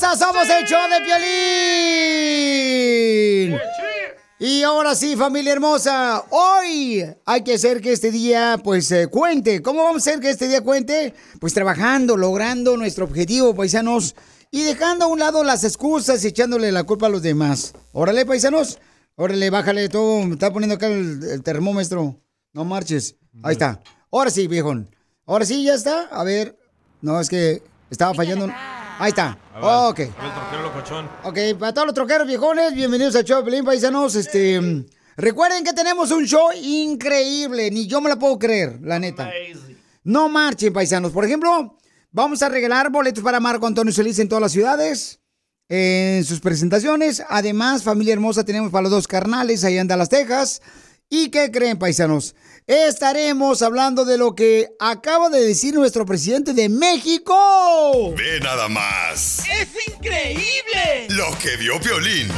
Hermosa! ¡Somos el show de Piolín! Y ahora sí, familia hermosa, hoy hay que hacer que este día, pues, eh, cuente. ¿Cómo vamos a hacer que este día cuente? Pues trabajando, logrando nuestro objetivo, paisanos, y dejando a un lado las excusas y echándole la culpa a los demás. Órale, paisanos, órale, bájale todo, me está poniendo acá el, el termómetro. No marches. Ahí está. Ahora sí, viejón. Ahora sí, ya está. A ver, no, es que estaba fallando. Ahí está. Va, ok. El troquero locochón. Ok, para todos los troqueros viejones, bienvenidos al show de Pelín Paisanos. Este, recuerden que tenemos un show increíble, ni yo me la puedo creer, la neta. No marchen, paisanos. Por ejemplo, vamos a regalar boletos para Marco Antonio Solís en todas las ciudades, en sus presentaciones. Además, familia hermosa, tenemos para los dos carnales ahí en Dallas, Texas. ¿Y qué creen, paisanos? Estaremos hablando de lo que acaba de decir nuestro presidente de México. Ve nada más. ¡Es increíble! Lo que vio Violín.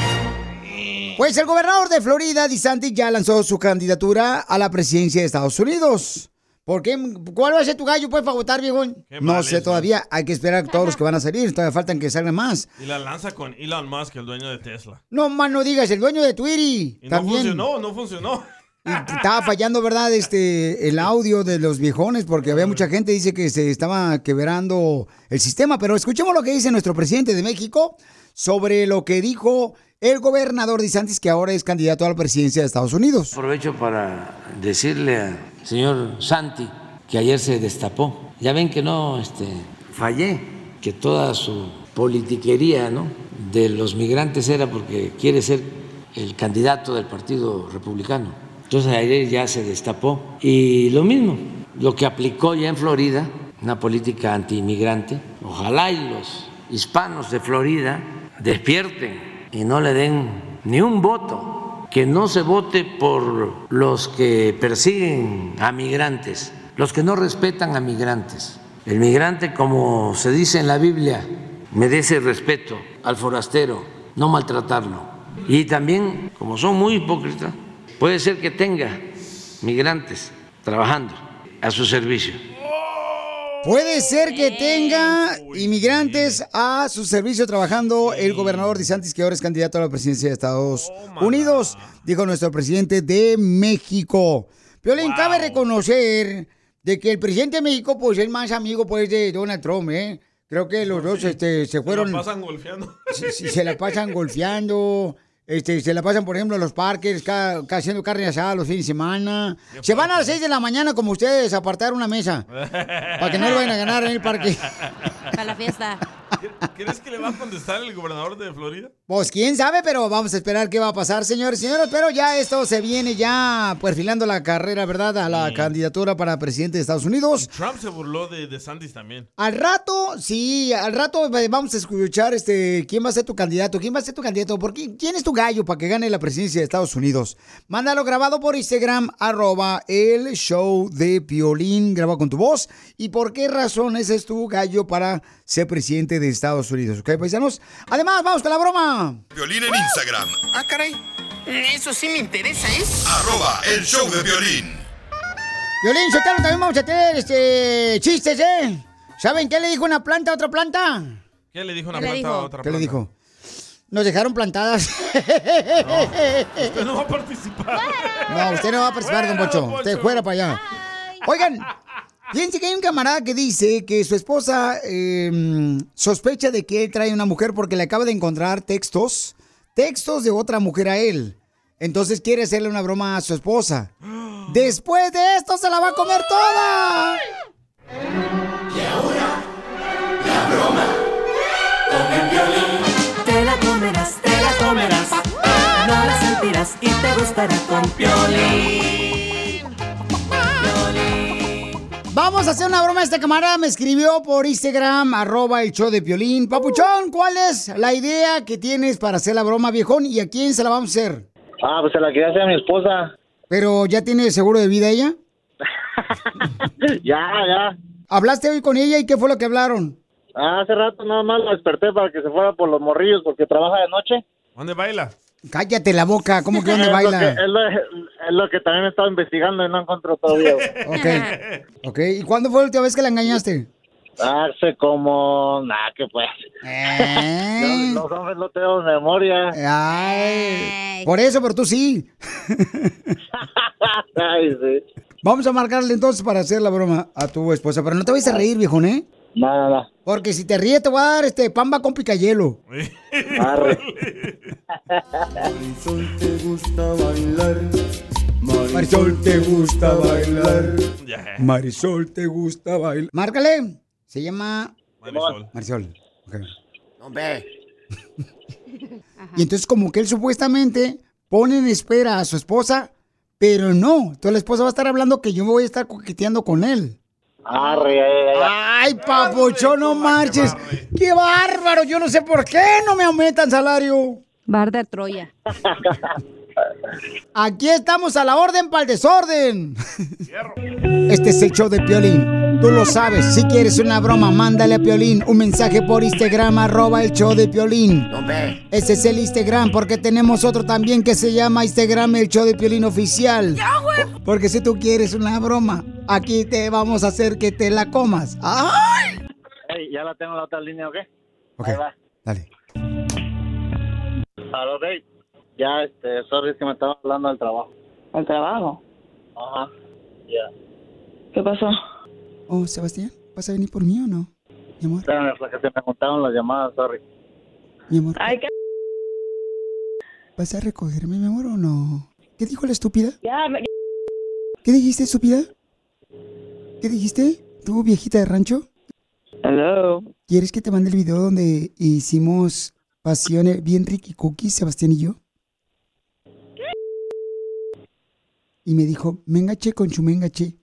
Pues el gobernador de Florida, DeSantis, ya lanzó su candidatura a la presidencia de Estados Unidos. ¿Por qué? ¿Cuál va a ser tu gallo, pues, para votar, viejón? Qué No mal sé todavía. Hay que esperar a todos los que van a salir. Todavía faltan que salgan más. Y la lanza con Elon Musk, el dueño de Tesla. No más no digas, el dueño de Twitter. Y no funcionó, no funcionó. Estaba fallando, ¿verdad? Este, el audio de los viejones, porque había mucha gente dice que se estaba quebrando el sistema. Pero escuchemos lo que dice nuestro presidente de México sobre lo que dijo el gobernador DeSantis, que ahora es candidato a la presidencia de Estados Unidos. Aprovecho para decirle al señor Santi que ayer se destapó. Ya ven que no este, fallé, que toda su politiquería ¿no? de los migrantes era porque quiere ser el candidato del Partido Republicano. Entonces ayer ya se destapó. Y lo mismo, lo que aplicó ya en Florida, una política antiinmigrante. Ojalá y los hispanos de Florida despierten y no le den ni un voto que no se vote por los que persiguen a migrantes, los que no respetan a migrantes. El migrante, como se dice en la Biblia, merece respeto al forastero, no maltratarlo. Y también, como son muy hipócritas, puede ser que tenga migrantes trabajando a su servicio. Puede ser que tenga inmigrantes a su servicio trabajando el gobernador DeSantis, que ahora es candidato a la presidencia de Estados Unidos, dijo nuestro presidente de México. Piolín, cabe reconocer de que el presidente de México, pues, es más amigo, pues, de Donald Trump, ¿eh? Creo que los dos este, se fueron... Se la pasan golpeando. Sí, sí, se la pasan golfeando, este, se la pasan, por ejemplo, en los parques, ca- ca- haciendo carne asada los fines de semana. Se van a las 6 de la mañana como ustedes a apartar una mesa. Para que no lo vayan a ganar en el parque. Para la fiesta. ¿Crees que le va a contestar el gobernador de Florida? Pues quién sabe, pero vamos a esperar qué va a pasar, señores y señoras. Pero ya esto se viene ya perfilando la carrera, ¿verdad? A la candidatura para presidente de Estados Unidos. Trump se burló de, de Sandys también. Al rato, sí, al rato eh, vamos a escuchar este quién va a ser tu candidato, quién va a ser tu candidato, ¿Por qué? quién es tu gallo para que gane la presidencia de Estados Unidos. Mándalo grabado por Instagram, arroba el show de Piolín, graba con tu voz. ¿Y por qué razón ese es tu gallo para ser presidente de Estados Unidos? ¿Ok, paisanos? Además, vamos con la broma. Violín en Instagram. Ah, caray. Eso sí me interesa, ¿eh? Arroba el show de violín. Violín, Sotelo, también vamos a tener este, chistes, ¿eh? ¿Saben qué le dijo una planta a otra planta? ¿Qué le dijo una ¿Qué le planta a otra ¿Qué le planta? dijo? Nos dejaron plantadas. Usted no va a participar. No, usted no va a participar, don Fuera, Pocho. don Usted fuera para allá. Oigan, fíjense que hay un camarada que dice que su esposa eh, sospecha de que él trae una mujer porque le acaba de encontrar textos, textos de otra mujer a él. Entonces quiere hacerle una broma a su esposa. Después de esto se la va a comer toda. Te la comerás, te la comerás. No la sentirás y te gustará con Piolín. Vamos a hacer una broma. Este camarada me escribió por Instagram, arroba el show de Piolín. Papuchón, ¿cuál es la idea que tienes para hacer la broma, viejón? ¿Y a quién se la vamos a hacer? Ah, pues se la quería hacer a mi esposa. ¿Pero ya tiene seguro de vida ella? ya, ya. ¿Hablaste hoy con ella y qué fue lo que hablaron? Ah, hace rato nada más la desperté para que se fuera por los morrillos porque trabaja de noche. ¿Dónde baila? Cállate la boca, ¿cómo que dónde Es lo baila? que- es, lo, es lo que también he estado investigando y no encontró todavía. Ok. Ok, ¿y cuándo fue la última vez que la engañaste? Hace como... Nah, que pues. ¿Eh? Los, los hombres no tenemos memoria. Ay, por eso, pero tú sí. Ay, sí. Vamos a marcarle entonces para hacer la broma a tu esposa, pero no te vayas a reír, viejón, ¿eh? No. Porque si te ríes te voy a dar este pamba con picayelo. Arre. Marisol te gusta bailar. Marisol te gusta bailar. Marisol te gusta bailar. Márcale. Se llama Marisol. Marisol. Ok. Y entonces como que él supuestamente pone en espera a su esposa, pero no. Entonces la esposa va a estar hablando que yo me voy a estar coqueteando con él. Arre, ay, ay, ay. Ay, papuchón, no marches. Qué bárbaro. Yo no sé por qué no me aumentan salario. Bar de Troya. Aquí estamos a la orden para el desorden. Este es el show de Piolín. Tú lo sabes. Si quieres una broma, mándale a Piolín un mensaje por Instagram, arroba el show de Piolín. Ese es el Instagram, porque tenemos otro también que se llama Instagram, el show de Piolín oficial. Porque si tú quieres una broma, aquí te vamos a hacer que te la comas. ¡Ay! Ey, ya la tengo en la otra línea, ¿ok? Ok, Ahí va. dale. Ya, este, sorry, es que me estaba hablando del trabajo. ¿Al trabajo? Ajá. Ya. ¿Qué pasó? Oh, Sebastián, ¿vas a venir por mí o no? Mi amor, Espérame, que se me juntaron las llamadas, sorry. mi amor. Ay, ¿qué? ¿Vas a recogerme, mi amor, o no? ¿Qué dijo la estúpida? Ya, me- ¿Qué dijiste, estúpida? ¿Qué dijiste? ¿Tú, viejita de rancho? Hello. ¿Quieres que te mande el video donde hicimos pasiones bien Ricky Cookies, Sebastián y yo? Y me dijo, mengache con chu mengache.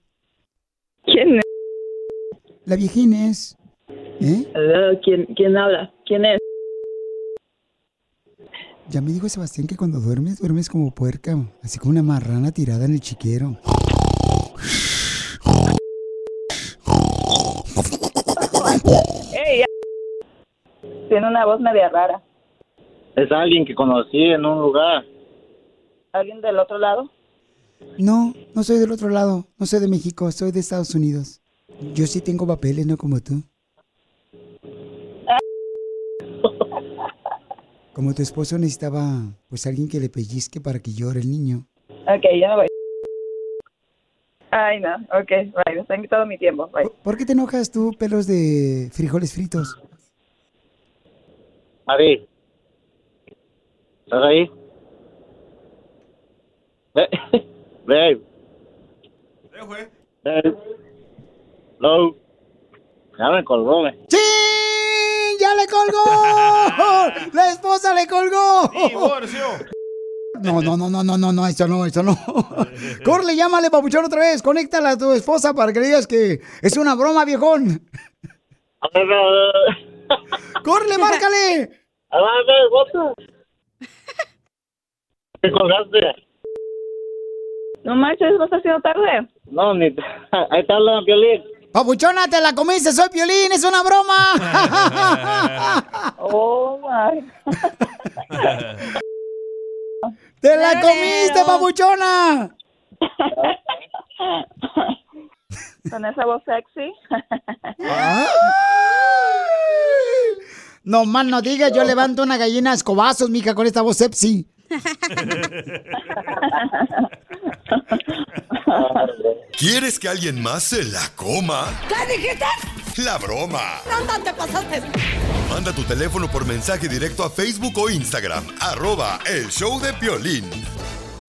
¿Quién es? La viejín es. ¿Eh? Hello, ¿Quién, ¿Quién habla? ¿Quién es? Ya me dijo Sebastián que cuando duermes, duermes como puerca, así como una marrana tirada en el chiquero. ¡Ey! ya. Tiene una voz media rara. Es alguien que conocí en un lugar. ¿Alguien del otro lado? No, no soy del otro lado, no soy de México, soy de Estados Unidos. Yo sí tengo papeles, no como tú. Como tu esposo necesitaba, pues alguien que le pellizque para que llore el niño. Ok, ya me voy. Ay, no. Ok, bye. Tengo todo mi tiempo. Bye. ¿Por qué te enojas tú, pelos de frijoles fritos? Mari. ¿Estás ahí? Ve- Babe. Eh, güey. Babe. Hello. Ya me colgó, me. ¡Sí! ¡Ya le colgó! ¡La esposa le colgó! Divorcio. No, no, no, no, no, no, no, eso no, eso no. Corle, llámale, papuchón, otra vez. Conéctala a tu esposa para que le digas que es una broma, viejón. ¡Corle, márcale! ¿Qué colgaste? No manches, ¿no está haciendo tarde? No, ni... Ahí está hablando Piolín. Papuchona, te la comiste, soy Piolín, es una broma. Oh, my. ¡Te la comiste, papuchona! Con esa voz sexy. No más no digas, yo levanto una gallina a escobazos, mija, con esta voz sepsi. ¿Quieres que alguien más se la coma? ¿Qué dijiste? La broma. No, te pasaste. Manda tu teléfono por mensaje directo a Facebook o Instagram. Arroba El Show de Piolín.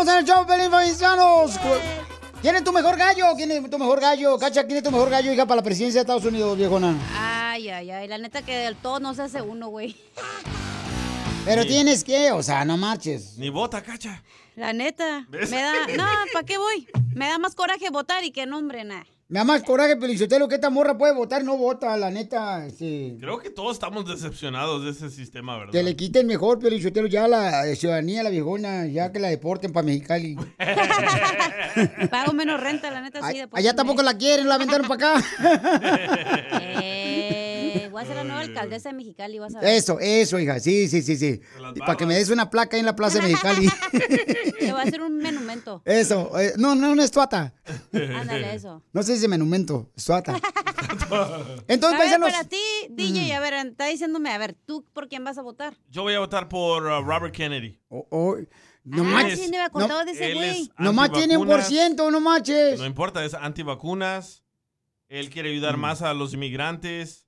Estamos en el show, Pelín Paisanos. ¿Quién es tu mejor gallo? ¿Quién es tu mejor gallo? Cacha, ¿quién es tu mejor gallo, hija, para la presidencia de Estados Unidos, viejona? Ay, ay, ay. La neta que del todo no se hace uno, güey. Pero Sí. tienes que, o sea, no marches. Ni vota, cacha. La neta. ¿Ves? Me da. No, ¿para qué voy? Me da más coraje votar y que nombre, nada. Me da más coraje, Pelichotelo, que esta morra puede votar, no vota, la neta. Sí. Creo que todos estamos decepcionados de ese sistema, ¿verdad? Que le quiten mejor, Pelichotelo, ya la eh, ciudadanía, la viejona, ya que la deporten para Mexicali. Pago menos renta, la neta, sí. Allá tampoco la quieren, la aventaron para acá. Voy a ser la nueva alcaldesa de Mexicali, vas a ver. Eso, eso, hija, sí, sí, sí, sí. Para que me des una placa ahí en la plaza de Mexicali. Te voy a hacer un monumento. Eso, eh, no, no, no es tuata. Ándale, eso. No se dice monumento, es tuata. a Entonces, ver, paisanos. para ti, DJ, a ver, está diciéndome, a ver, ¿tú por quién vas a votar? Yo voy a votar por uh, Robert Kennedy. No ah, manches. sí, no me acordaba de ese güey. Nomás tiene un por ciento, no manches. No importa, es antivacunas. Él quiere ayudar Mm. más a los inmigrantes.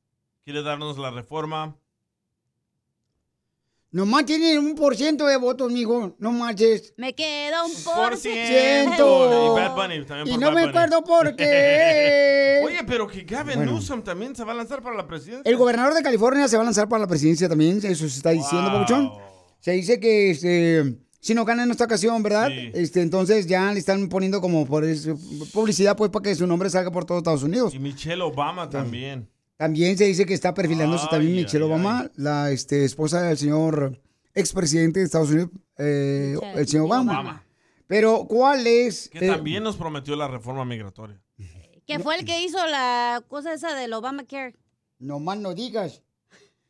Quiere darnos la reforma. Nomás tiene un por ciento de votos, mijo. No manches. Me queda un por Por ciento. Y Bad Bunny también Y por no Bad me Bunny. acuerdo por qué. Oye, pero que Gavin Bueno. Newsom también se va a lanzar para la presidencia. El gobernador de California se va a lanzar para la presidencia también, eso se está diciendo, Wow. Pabuchón. Se dice que este, si no gana en esta ocasión, ¿verdad? Sí. Este, entonces ya le están poniendo como por eso- publicidad pues para que su nombre salga por todo Estados Unidos. Y Michelle Obama también. También se dice que está perfilándose también Michelle ay, Obama, la este, esposa del señor expresidente de Estados Unidos, eh, el señor Obama. Obama. Pero, ¿cuál es? Que eh, también nos prometió la reforma migratoria. Que fue el que hizo la cosa esa del Obamacare. No más no digas.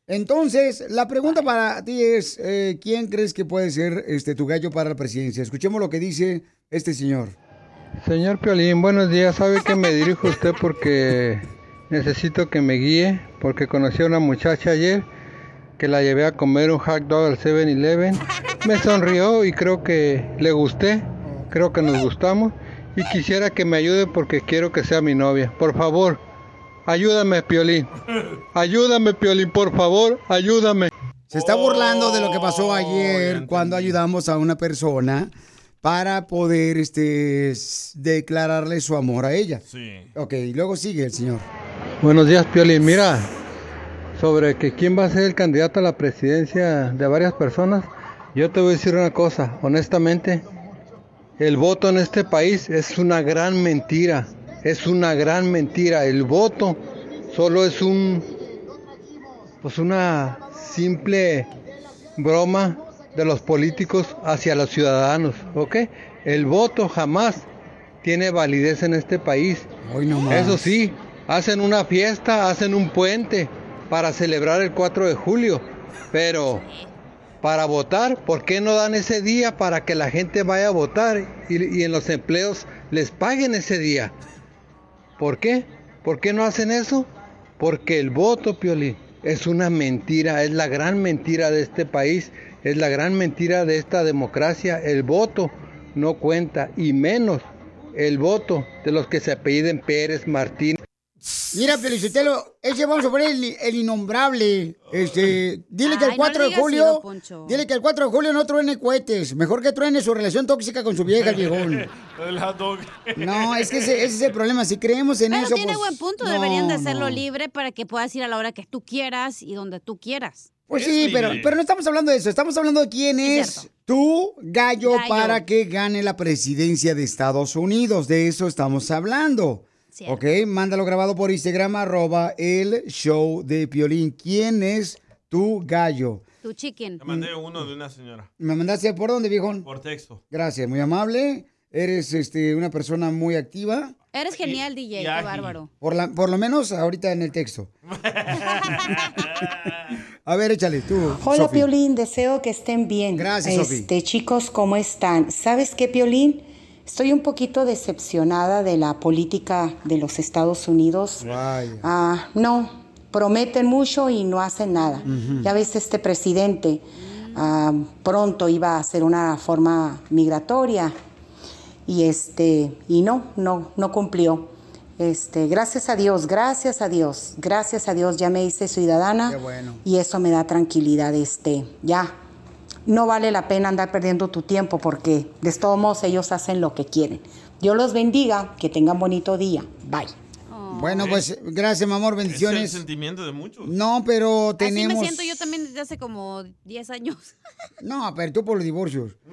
Entonces, la pregunta para ti es, eh, ¿quién crees que puede ser este tu gallo para la presidencia? Escuchemos lo que dice este señor. Señor Piolín, buenos días. Sabe que me dirijo a usted porque necesito que me guíe, porque conocí a una muchacha ayer que la llevé a comer un hot dog al 7-Eleven. Me sonrió y creo que le gusté, creo que nos gustamos y quisiera que me ayude porque quiero que sea mi novia. Por favor, ayúdame, Piolín. Ayúdame, Piolín, por favor, ayúdame. Se está burlando de lo que pasó ayer cuando ayudamos a una persona para poder este, declararle su amor a ella. Sí. Ok, y luego sigue el señor. Buenos días, Piolín. Mira, sobre que quién va a ser el candidato a la presidencia de varias personas, yo te voy a decir una cosa, honestamente, el voto en este país es una gran mentira, es una gran mentira. El voto solo es un, pues una simple broma de los políticos hacia los ciudadanos, ¿ok? El voto jamás tiene validez en este país. más. Eso sí, hacen una fiesta, hacen un puente para celebrar el 4 de julio, pero para votar, ¿por qué no dan ese día para que la gente vaya a votar y, en los empleos les paguen ese día? ¿Por qué? ¿Por qué no hacen eso? Porque el voto, Pioli, es una mentira, es la gran mentira de este país Es la gran mentira de esta democracia. El voto no cuenta y menos el voto de los que se apelliden Pérez, Martín. Mira, Felicitelo, ese vamos a poner el, el innombrable. Este, dile que el Ay, no 4 le de julio, dile que el 4 de julio no truene cohetes. Mejor que truene su relación tóxica con su vieja, el viejón. No, es que ese, ese es el problema. Si creemos en Pero eso, tiene pues, buen punto, no, deberían de hacerlo no. libre para que puedas ir a la hora que tú quieras y donde tú quieras. Pues sí, pero, pero no estamos hablando de eso. Estamos hablando de quién es tu gallo, Gallo. para que gane la presidencia de Estados Unidos. De eso estamos hablando. Ok, mándalo grabado por Instagram, arroba el show de Piolín. ¿Quién es tu gallo? Tu chicken. Te mandé uno de una señora. ¿Me mandaste por dónde, viejón? Por texto. Gracias, muy amable. Eres este, una persona muy activa. Eres genial, DJ, qué bárbaro. Por, la, por lo menos ahorita en el texto. A ver, échale tú. Hola Sofi. Piolín, deseo que estén bien. Gracias, Sofi. Este, chicos, ¿cómo están? ¿Sabes qué, Piolín? Estoy un poquito decepcionada de la política de los Estados Unidos. Ah, no, prometen mucho y no hacen nada. Ya ves, este presidente ah, pronto iba a hacer una reforma migratoria y este y no, no, no cumplió. Este, gracias a Dios, gracias a Dios, gracias a Dios ya me hice ciudadana Qué bueno. y eso me da tranquilidad. Este, ya no vale la pena andar perdiendo tu tiempo porque de todos modos ellos hacen lo que quieren. Dios los bendiga, que tengan bonito día. Bye. Bueno, pues gracias, mi amor, Es el bendiciones. sentimiento de muchos. No, pero Así tenemos... me siento yo también desde hace como 10 años. No, pero tú por los divorcios.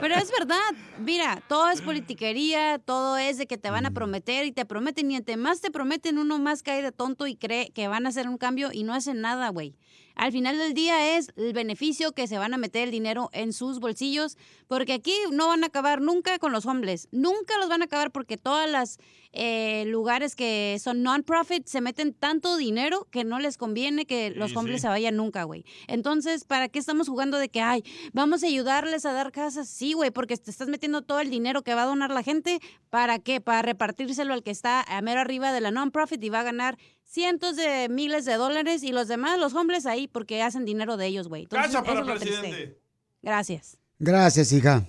Pero es verdad, mira, todo es politiquería, todo es de que te Mm. van a prometer y te prometen y entre más te prometen uno más cae de tonto y cree que van a hacer un cambio y no hacen nada, güey. Al final del día es el beneficio que se van a meter el dinero en sus bolsillos, porque aquí no van a acabar nunca con los homeless, nunca los van a acabar porque todas las eh, lugares que son non-profit se meten tanto dinero que no les conviene que los Sí, sí. se vayan nunca, güey. Entonces, ¿para qué estamos jugando de que, ay, vamos a ayudarles a dar casas? Sí, güey, porque te estás metiendo todo el dinero que va a donar la gente. ¿Para qué? Para repartírselo al que está a mero arriba de la non-profit y va a ganar cientos de miles de dólares y los demás, los hombres ahí, porque hacen dinero de ellos, güey. Cacha para triste. presidente. Gracias. Gracias, hija.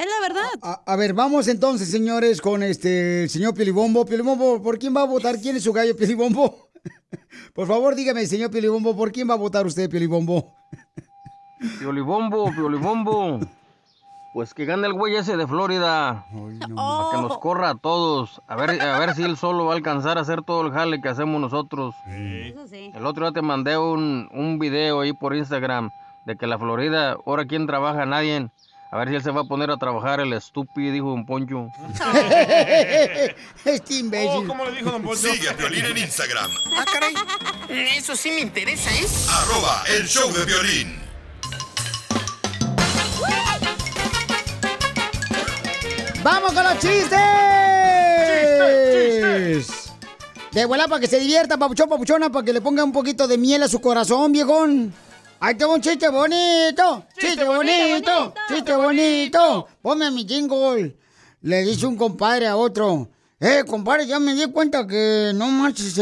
Es la verdad. A, a ver, vamos entonces, señores, con este el señor Piolibombo. Piolibombo, ¿por quién va a votar? ¿Quién es su gallo, Piolibombo? Por favor, dígame, señor Piolibombo, ¿por quién va a votar usted, Piolibombo? Piolibombo, Piolibombo. Pues que gane el güey ese de Florida. Para que nos corra a todos. A ver, a ver si él solo va a alcanzar a hacer todo el jale que hacemos nosotros. El otro día te mandé un, un video ahí por Instagram de que la Florida, ahora quién trabaja, nadie. A ver si él se va a poner a trabajar el estúpido, dijo un poncho. este imbécil. ¿Cómo le dijo Don Poncho? Sigue a Piolín en Instagram. Ah, caray. Eso sí me interesa, ¿eh? Arroba el show de violín. ¡Vamos con los chistes! ¡Chistes, De vuela para que se divierta, papuchón, papuchona, para que le ponga un poquito de miel a su corazón, viejón. Ahí tengo un chiste bonito, chiste, bonito, chiste bonito. Ponme mi jingle. Le dice un compadre a otro. Eh, compadre, ya me di cuenta que no manches,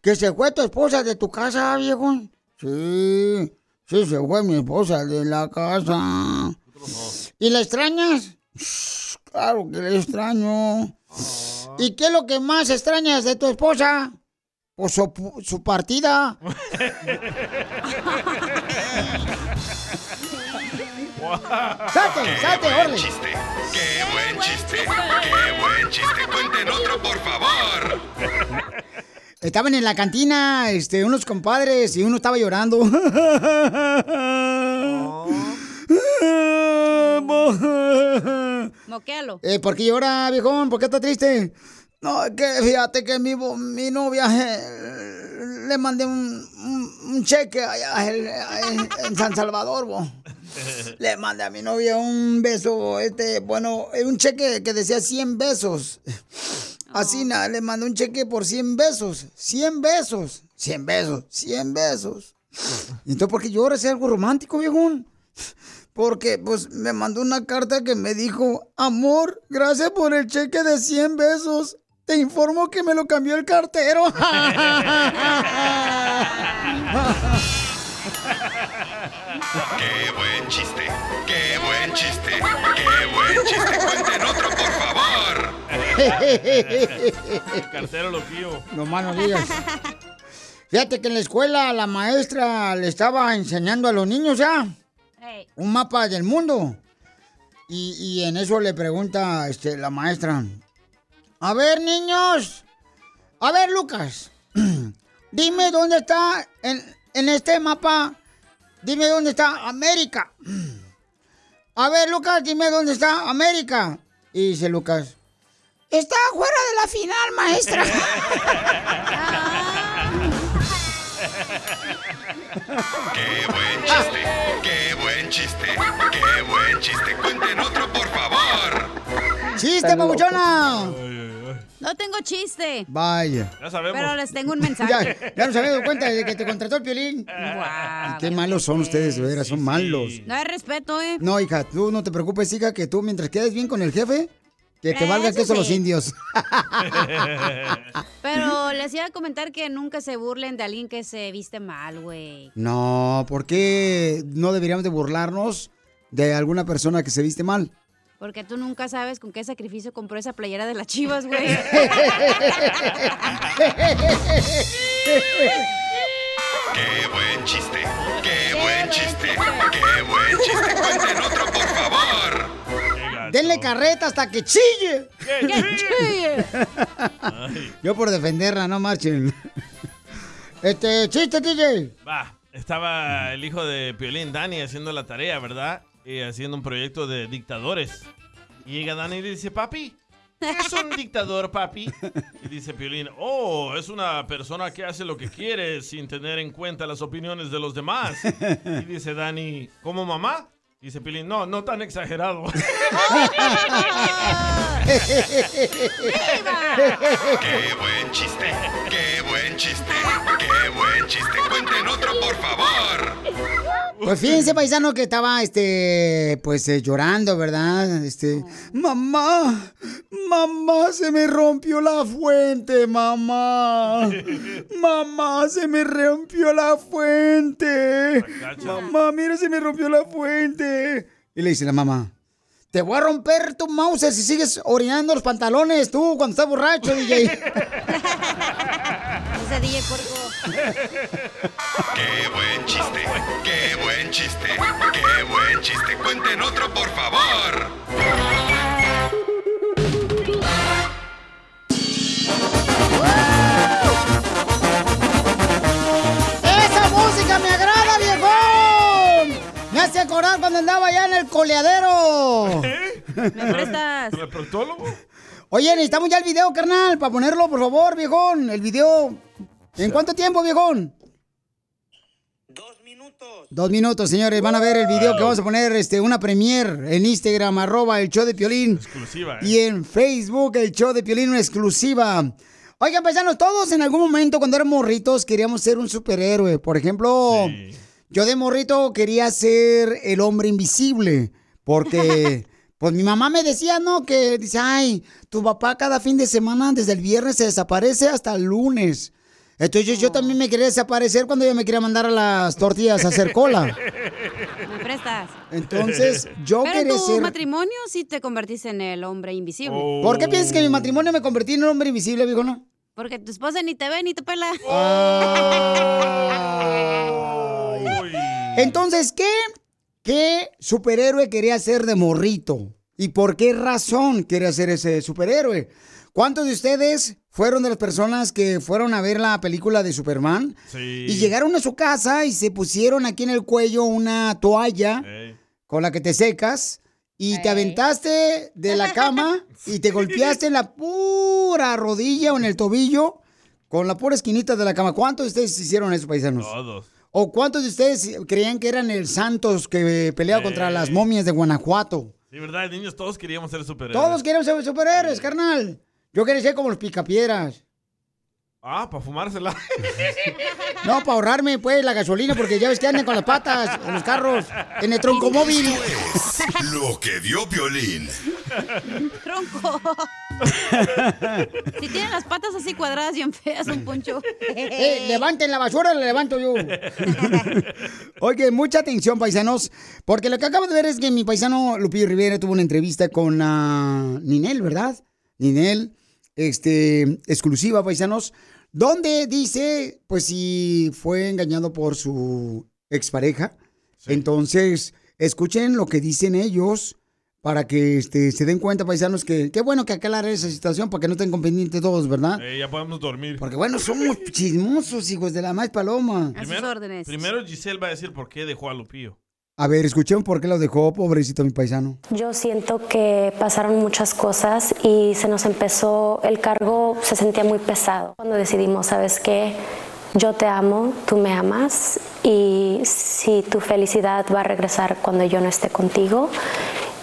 que se fue tu esposa de tu casa, viejón. Sí, sí, se fue mi esposa de la casa. ¿Y la extrañas? Claro que la extraño. ¿Y qué es lo que más extrañas de tu esposa? Pues su, su partida. ¡Salte, ¡Qué salte, buen órale! chiste! ¡Qué buen chiste! ¡Qué buen chiste! ¡Cuenten otro, por favor! Estaban en la cantina, este, unos compadres y uno estaba llorando. Moquealo. Eh, ¿Por qué llora, viejón? ¿Por qué está triste? No, es que fíjate que mi, bo- mi novia eh, le mandé un, un- un cheque allá en, San Salvador, bo. Le mandé a mi novia un beso, este, bueno, eh, un cheque que decía 100 besos. Así, nada, le mandé un cheque por 100 besos. 100 besos. 100 besos. 100 besos. ¿Y entonces por qué lloras? ¿Es algo romántico, viejón? Porque, pues, me mandó una carta que me dijo, amor, gracias por el cheque de 100 besos. Te informo que me lo cambió el cartero. ¡Qué buen chiste! ¡Qué buen chiste! ¡Qué buen chiste! ¡Cuenten otro, por favor! El cartero loquillo. No más no digas. Fíjate que en la escuela la maestra le estaba enseñando a los niños ya un mapa del mundo. Y, y en eso le pregunta este, la maestra, a ver niños, a ver Lucas, dime dónde está en, en este mapa, dime dónde está América. A ver Lucas, dime dónde está América. Y dice Lucas, está fuera de la final, maestra. ¡Qué buen chiste! ¡Qué buen chiste! ¡Qué buen chiste! ¡Cuenten otro, por favor! ¡Chiste, papuchona! No tengo chiste. Vaya. Ya sabemos. Pero les tengo un mensaje. ya nos habíamos dado cuenta de que te contrató el piolín. Guau, Qué malos son ustedes, de veras, son malos. No hay respeto, ¿eh? No, hija, tú no te preocupes, hija, que tú mientras quedes bien con el jefe, que te valga que son los sí. indios. Pero les iba a comentar que nunca se burlen de alguien que se viste mal, güey. No, ¿por qué no deberíamos de burlarnos de alguna persona que se viste mal? Porque tú nunca sabes con qué sacrificio compró esa playera de las chivas, güey. ¡Qué buen chiste! ¡Qué buen chiste! ¡Qué buen chiste! ¡Cuenten otro, por favor! Denle carreta hasta que chille. ¡Que chille! Yo por defenderla, no marchen. Este, chiste, DJ. Va, estaba el hijo de Piolín, Dani, haciendo la tarea, ¿verdad? Y haciendo un proyecto de dictadores. Y llega Dani y le dice, papi, ¿qué es un dictador, papi? Y dice Piolín, oh, es una persona que hace lo que quiere sin tener en cuenta las opiniones de los demás. Y dice Dani, ¿como mamá? Dice Piolín, no, no tan exagerado. ¡Qué buen chiste! ¡Qué buen chiste! ¡Qué buen chiste! ¡Cuenten otro, por favor! Pues fíjense, paisano, que estaba, este, pues eh, llorando, ¿verdad? Este, mamá, mamá, se me rompió la fuente, mamá. Mamá, se me rompió la fuente. Mamá, mira, se me rompió la fuente. Y le dice la mamá, te voy a romper tu mouse si sigues orinando los pantalones tú cuando estás borracho, DJ. ¡Qué buen chiste! ¡Qué buen chiste! ¡Qué buen chiste! ¡Cuenten otro, por favor! ¡Esa música me agrada, viejón! Me hace acordar cuando andaba allá en el coleadero. ¿Me prestas? ¿El proctólogo? Oye, necesitamos ya el video, carnal, para ponerlo, por favor, viejón. El video. ¿En cuánto tiempo, viejón? Dos minutos. Dos minutos, señores. Van a ver el video que vamos a poner, este, una premier en Instagram, arroba el show de Piolín. Exclusiva, ¿eh? Y en Facebook, el show de Piolín, una exclusiva. Oigan, paisanos, todos en algún momento cuando éramos morritos queríamos ser un superhéroe. Por ejemplo, yo de morrito quería ser el hombre invisible. Porque, pues mi mamá me decía, ¿no? Que dice, ay, tu papá cada fin de semana, desde el viernes, se desaparece hasta el lunes. Entonces yo también me quería desaparecer cuando yo me quería mandar a las tortillas a hacer cola. ¿Me prestas? Entonces, yo Pero quería tu ser- matrimonio sí te convertiste en el hombre invisible. ¿Por qué piensas que en mi matrimonio me convertí en un hombre invisible, viejo, no? Porque tu esposa ni te ve ni te pela. Entonces, ¿qué, ¿qué superhéroe quería ser de morrito? ¿Y por qué razón quería ser ese superhéroe? ¿Cuántos de ustedes fueron de las personas que fueron a ver la película de Superman? Sí. Y llegaron a su casa y se pusieron aquí en el cuello una toalla con la que te secas y te aventaste de la cama y te golpeaste en la pura rodilla o en el tobillo con la pura esquinita de la cama. ¿Cuántos de ustedes hicieron eso, paisanos? Todos. ¿O cuántos de ustedes creían que eran el Santos que peleaba contra las momias de Guanajuato? Sí, ¿verdad? Niños, todos queríamos ser superhéroes. Todos queremos ser superhéroes, carnal. Yo quería ser como los picapiedras. Ah, para fumársela. No, para ahorrarme, pues, la gasolina, porque ya ves que andan con las patas en los carros, en el troncomóvil. Esto es Lo que vio Piolín. Tronco. si tienen las patas así cuadradas bien feas, un poncho. Eh, levanten la basura, la levanto yo. Oye, mucha atención, paisanos, porque lo que acabo de ver es que mi paisano Lupillo Rivera tuvo una entrevista con Ninel, ¿verdad? Ninel, este, exclusiva, paisanos, donde dice, pues si fue engañado por su expareja. Entonces, escuchen lo que dicen ellos para que este, se den cuenta, paisanos, que qué bueno que aclarar esa situación para que no estén pendientes todos, ¿verdad? Eh, ya podemos dormir. Porque bueno, somos chismosos, hijos de la más paloma. Primero, primero Giselle va a decir por qué dejó a Lupillo. A ver, escuchen por qué lo dejó, pobrecito mi paisano. Yo siento que pasaron muchas cosas y se nos empezó, el cargo se sentía muy pesado. Cuando decidimos, ¿sabes qué? Yo te amo, tú me amas y si tu felicidad va a regresar cuando yo no esté contigo.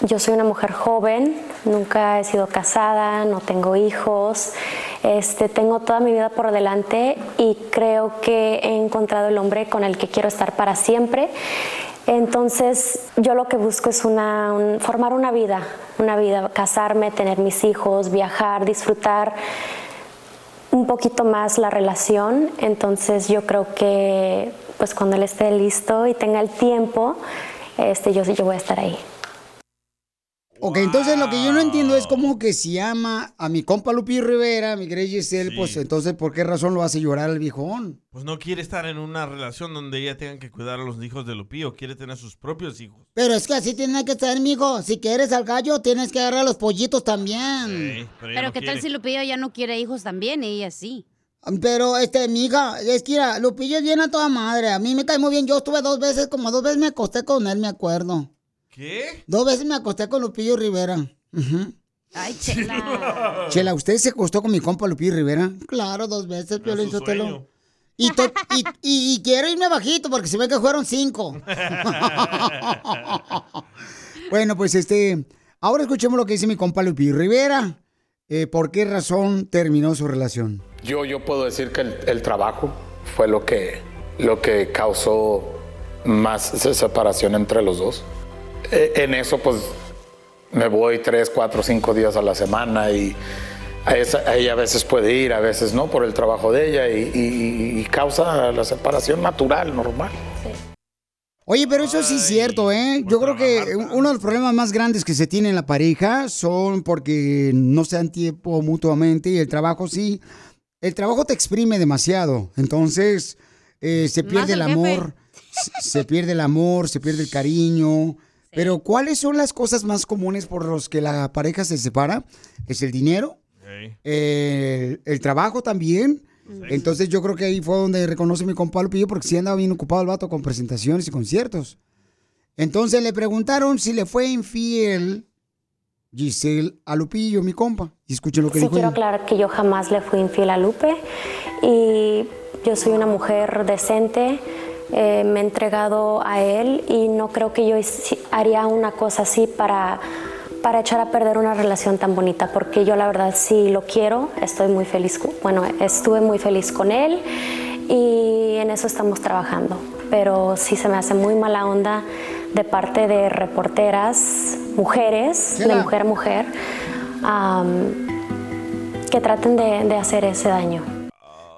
Yo soy una mujer joven, nunca he sido casada, no tengo hijos, este, tengo toda mi vida por delante y creo que he encontrado el hombre con el que quiero estar para siempre. Entonces, yo lo que busco es una, un- formar una vida, una vida, casarme, tener mis hijos, viajar, disfrutar un poquito más la relación. Entonces, yo creo que pues cuando él esté listo y tenga el tiempo, este, yo, yo voy a estar ahí. Ok, entonces lo que yo no entiendo es cómo que si ama a mi compa Lupillo Rivera, mi querida Giselle, pues entonces, ¿por qué razón lo hace llorar al viejón? Pues no quiere estar en una relación donde ella tenga que cuidar a los hijos de Lupillo, quiere tener sus propios hijos. Pero es que así tiene que ser, mijo. Si quieres al gallo, tienes que agarrar a los pollitos también. Sí, pero Pero no qué tal si Lupillo ya no quiere hijos también y ella sí. Pero, este, mija, es que mira, Lupillo es bien a toda madre. A mí me cae muy bien. Yo estuve dos veces, como dos veces me acosté con él, me acuerdo. ¿Qué? Dos veces me acosté con Lupillo Rivera. Ay, chela. Chela, ¿usted se acostó con mi compa Lupillo Rivera? Claro, dos veces, Sotelo. sueño. Y, to- y, y- y quiero irme bajito porque se ve que fueron cinco. bueno, pues este. Ahora escuchemos lo que dice mi compa Lupillo Rivera. Eh, ¿Por qué razón terminó su relación? Yo, yo puedo decir que el, el trabajo fue lo que, lo que causó más se- separación entre los dos. Eh, en eso, pues, me voy tres, cuatro, cinco días a la semana y a esa- ella a veces puede ir, a veces no, por el trabajo de ella y, y- y causa la separación natural, normal. Oye, pero eso sí es cierto, ¿eh? Yo creo que uno de los problemas más grandes que se tiene en la pareja son porque no se dan tiempo mutuamente y el trabajo sí. El trabajo te exprime demasiado. Entonces, eh, se pierde el amor, se, se pierde el amor, se pierde el cariño. Pero, ¿cuáles son las cosas más comunes por los que la pareja se separa? Es el dinero, el, el trabajo también. Entonces yo creo que ahí fue donde reconoce mi compa Lupillo porque sí andaba bien ocupado el vato con presentaciones y conciertos. Entonces le preguntaron si le fue infiel Giselle a Lupillo, mi compa. Y escuchen lo que Sí dijo. quiero ella. aclarar que yo jamás le fui infiel a Lupe y yo soy una mujer decente, eh, me he entregado a él y no creo que yo haría una cosa así para, para echar a perder una relación tan bonita, porque yo la verdad sí lo quiero, estoy muy feliz, bueno, estuve muy feliz con él y en eso estamos trabajando, pero sí se me hace muy mala onda de parte de reporteras, mujeres, de mujer a mujer, am, que traten de, de hacer ese daño.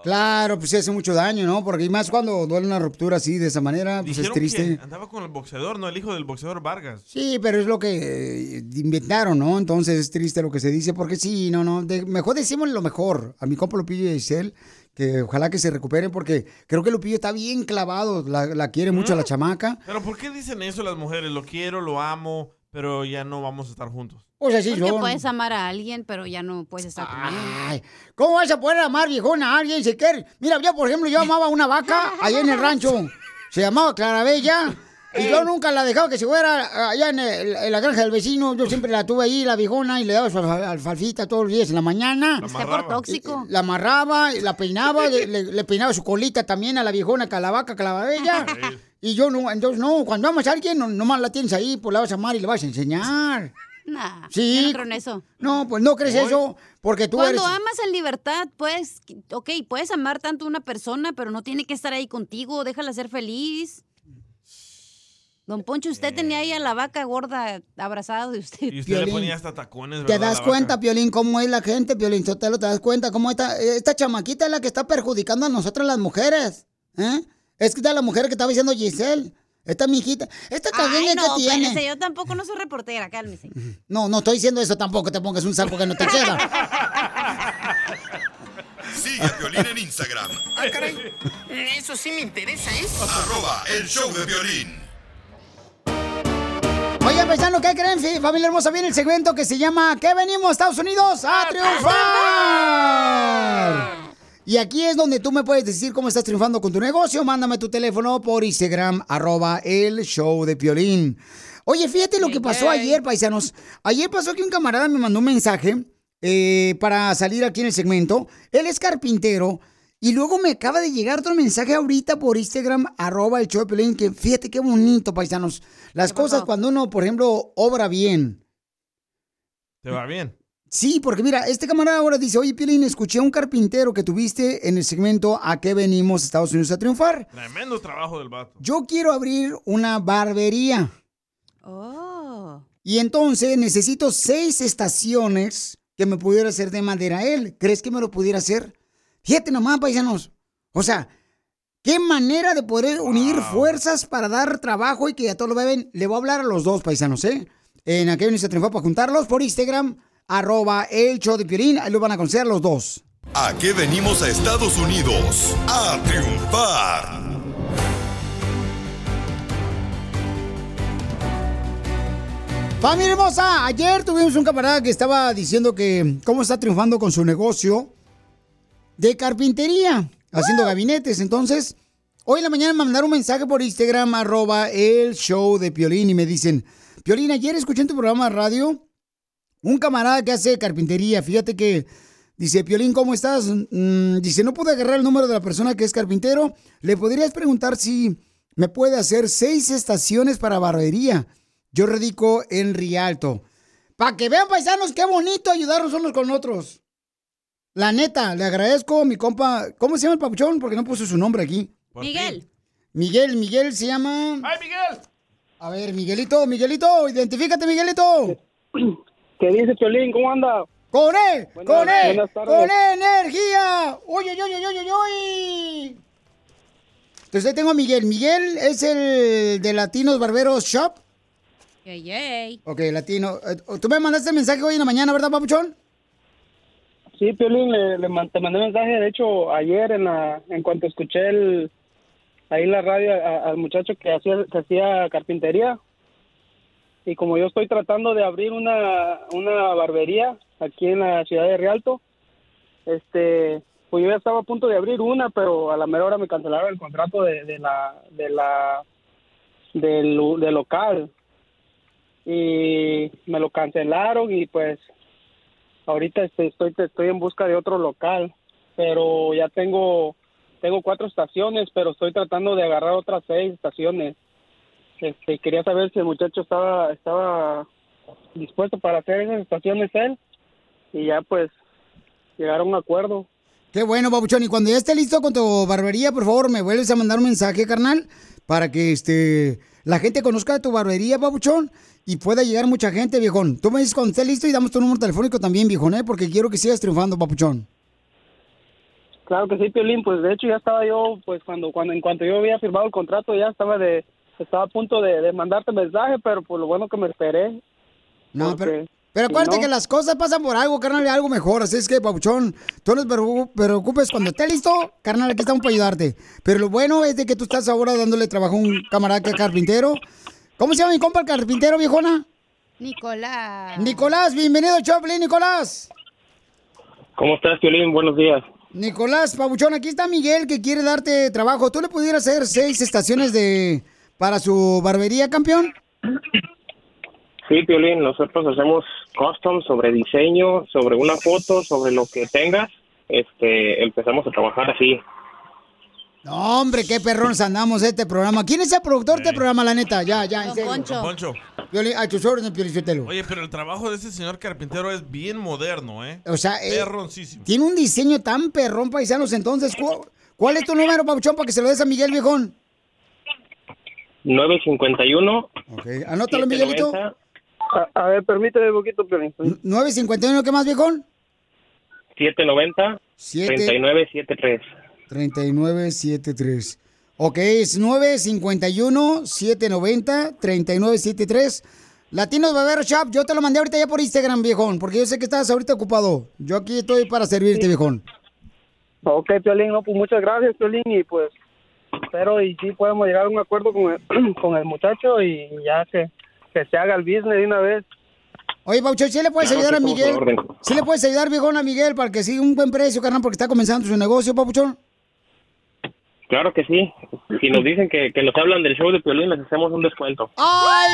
Claro, pues sí hace mucho daño, ¿no? Porque y más cuando duele una ruptura así, de esa manera, pues es triste. que andaba con el boxeador, no el hijo del boxeador Vargas. Sí, pero es lo que eh, inventaron, ¿no? Entonces es triste lo que se dice, porque sí, no, no, de- mejor decimos lo mejor a mi compa Lupillo y Giselle, que ojalá que se recuperen, porque creo que Lupillo está bien clavado, la, la quiere mucho a la chamaca. Pero ¿por qué dicen eso las mujeres? Lo quiero, lo amo, pero ya no vamos a estar juntos. O sea, sí Porque son. puedes amar a alguien, pero ya no puedes estar con él. Ay, ¿cómo vas a poder amar viejona a alguien si quiere? Mira, yo, por ejemplo, yo amaba una vaca allá en el rancho. Se llamaba Clarabella. Y yo nunca la dejaba que se fuera allá en, el- en la granja del vecino. Yo siempre la tuve ahí, la viejona, y le daba su alfa- alfalfita todos los días en la mañana. Está por tóxico. La amarraba, la peinaba, le, le- le peinaba su colita también a la viejona, que a la vaca, Clarabella. Y yo no, entonces no, cuando amas a alguien, no, nomás la tienes ahí, pues la vas a amar y le vas a enseñar. Nah, Sí. yo no creo en eso. No, pues no crees eso, porque tú Cuando eres... amas en libertad, puedes, ok, puedes amar tanto a una persona, pero no tiene que estar ahí contigo, déjala ser feliz. Don Poncho, usted tenía ahí a la vaca gorda abrazada de usted. Y usted le ponía hasta tacones, ¿Te ¿verdad, das la cuenta, Piolín, cómo es la gente, Piolín Sotelo? ¿Te das cuenta cómo esta, esta chamaquita es la que está perjudicando a nosotras las mujeres? ¿Eh? Es que está la mujer que estaba diciendo Giselle. Esta mijita. Esta cagueña Ay, no, que tiene. espérese, yo tampoco no soy reportera, cálmese. No, no estoy diciendo eso tampoco. Te pongas un saco que no te queda. Sigue a Piolín en Instagram. Ah, caray. Eso sí me interesa, ¿eh? Arroba el show de violín. Oye, paisano, ¿qué creen? Sí, familia hermosa, viene el segmento que se llama ¿Qué venimos, Estados Unidos? ¡A triunfar! Y aquí es donde tú me puedes decir cómo estás triunfando con tu negocio. Mándame tu teléfono por Instagram, arroba el show de Piolín. Oye, fíjate lo que pasó ayer, paisanos. Ayer pasó que un camarada me mandó un mensaje eh, para salir aquí en el segmento. Él es carpintero. Y luego me acaba de llegar otro mensaje ahorita por Instagram, arroba el show de Piolín, que fíjate qué bonito, paisanos. Las cosas cuando uno, por ejemplo, obra bien. ¿Te va bien? Sí, porque mira, este camarada ahora dice, oye, Piolín, escuché a un carpintero que tuviste en el segmento ¿A qué venimos Estados Unidos a triunfar? Tremendo trabajo del vato. Yo quiero abrir una barbería. Oh. Y entonces necesito seis estaciones que me pudiera hacer de madera él. ¿Crees que me lo pudiera hacer? Fíjate nomás, paisanos. O sea, qué manera de poder unir fuerzas para dar trabajo y que a todos lo beben. Le voy a hablar a los dos paisanos, ¿eh? En aquel se triunfó para juntarlos por Instagram, arroba el show de Piolín. Ahí lo van a conocer los dos. ¿A qué venimos a Estados Unidos? A triunfar. Familia hermosa, ayer tuvimos un camarada que estaba diciendo que cómo está triunfando con su negocio de carpintería, haciendo gabinetes. Entonces, hoy en la mañana me mandaron un mensaje por Instagram, arroba el show de Piolín, y me dicen, Piolín, ayer escuché en tu programa de radio un camarada que hace carpintería. Fíjate que dice, Piolín, ¿cómo estás? Mm, dice, no pude agarrar el número de la persona que es carpintero. ¿Le podrías preguntar si me puede hacer seis estaciones para barbería? Yo radico en Rialto. Para que vean, paisanos, qué bonito ayudarnos unos con otros. La neta, le agradezco a mi compa. ¿Cómo se llama el papuchón? Porque no puso su nombre aquí. Miguel. Miguel, Miguel se llama. ¡Ay, Miguel! A ver, Miguelito, Miguelito, identifícate, Miguelito. ¿Qué dice Piolín? ¿Cómo anda? ¡Con él! Buenas- ¡Con él! buenas tardes. ¡Con energía! ¡Uy, uy, uy, uy, uy, uy! Entonces ahí tengo a Miguel. Miguel es el de Latinos Barberos Shop. Yay, yay. Ok, latino. Eh, Tú me mandaste mensaje hoy en la mañana, ¿verdad, papuchón? Sí, Piolín, le, le man- te mandé mensaje, de hecho, ayer en la, en cuanto escuché el, ahí en la radio a- al muchacho que hacía, que hacía carpintería. Y como yo estoy tratando de abrir una, una barbería aquí en la ciudad de Rialto, este, pues yo ya estaba a punto de abrir una, pero a la mera hora me cancelaron el contrato de, la, de la, del, local. Y me lo cancelaron y pues ahorita este, estoy estoy en busca de otro local pero ya tengo tengo cuatro estaciones pero estoy tratando de agarrar otras seis estaciones este quería saber si el muchacho estaba estaba dispuesto para hacer esas estaciones él y ya pues llegar a un acuerdo Qué bueno, papuchón. Y cuando ya esté listo con tu barbería, por favor, me vuelves a mandar un mensaje, carnal, para que este la gente conozca tu barbería, papuchón, y pueda llegar mucha gente, viejón. Tú me dices cuando esté listo y damos tu número telefónico también, viejón, ¿eh? Porque quiero que sigas triunfando, papuchón. claro que sí Piolín pues de hecho ya estaba yo pues cuando cuando en cuanto yo había firmado el contrato ya estaba de estaba a punto de, de mandarte mensaje pero por lo bueno que me esperé No, Porque pero, pero si acuérdate no- que las cosas pasan por algo, carnal, y algo mejor. Así es que, papuchón, tú no te preocu- preocupes. Cuando esté listo, carnal, aquí estamos para ayudarte. Pero lo bueno es de que tú estás ahora dándole trabajo a un camarada que es carpintero. ¿Cómo se llama mi compa el carpintero, viejona? Nicolás. Nicolás, bienvenido, Choplin, Nicolás. ¿Cómo estás Piolín? Buenos días Nicolás, Pabuchón, aquí está Miguel que quiere darte trabajo. ¿Tú le pudieras hacer seis estaciones de para su barbería, campeón? Sí, Piolín, nosotros hacemos custom sobre diseño, sobre una foto, sobre lo que tengas. Este, empezamos a trabajar así. No, hombre, qué perrones andamos este programa. ¿Quién es el productor de este programa, la neta? Ya, ya, en Don serio. Poncho. Don Poncho. Piolín, a tus órdenes, Piolín Sotelo. Oye, pero el trabajo de ese señor carpintero es bien moderno, ¿eh? O sea, eh, Perroncísimo. tiene un diseño tan perrón, paisanos. Entonces, ¿cu- ¿cuál es tu número, Pabuchón, para que se lo des a Miguel, viejón? 951. Ok, anótalo, Miguelito. A, a ver, permíteme un poquito, Piolín. 951, ¿qué más, viejón? 790. Siete. 3973. 3973. Ok, es 951-790-3973. Latinos Barber Shop, yo te lo mandé ahorita ya por Instagram, viejón, porque yo sé que estás ahorita ocupado. Yo aquí estoy para servirte, viejón. Ok, Piolín, no, pues muchas gracias, Piolín, y pues espero y sí podemos llegar a un acuerdo con el, con el muchacho y ya que, que se haga el business de una vez. Oye, Paucho, ¿sí le puedes Claro, ayudar a a Miguel? orden. ¿Sí le puedes ayudar, viejón, a Miguel para que siga un buen precio, carnal, porque está comenzando su negocio, papuchón? Claro que sí. Si nos dicen que, que nos hablan del show de Piolín, les hacemos un descuento. ¡Ay,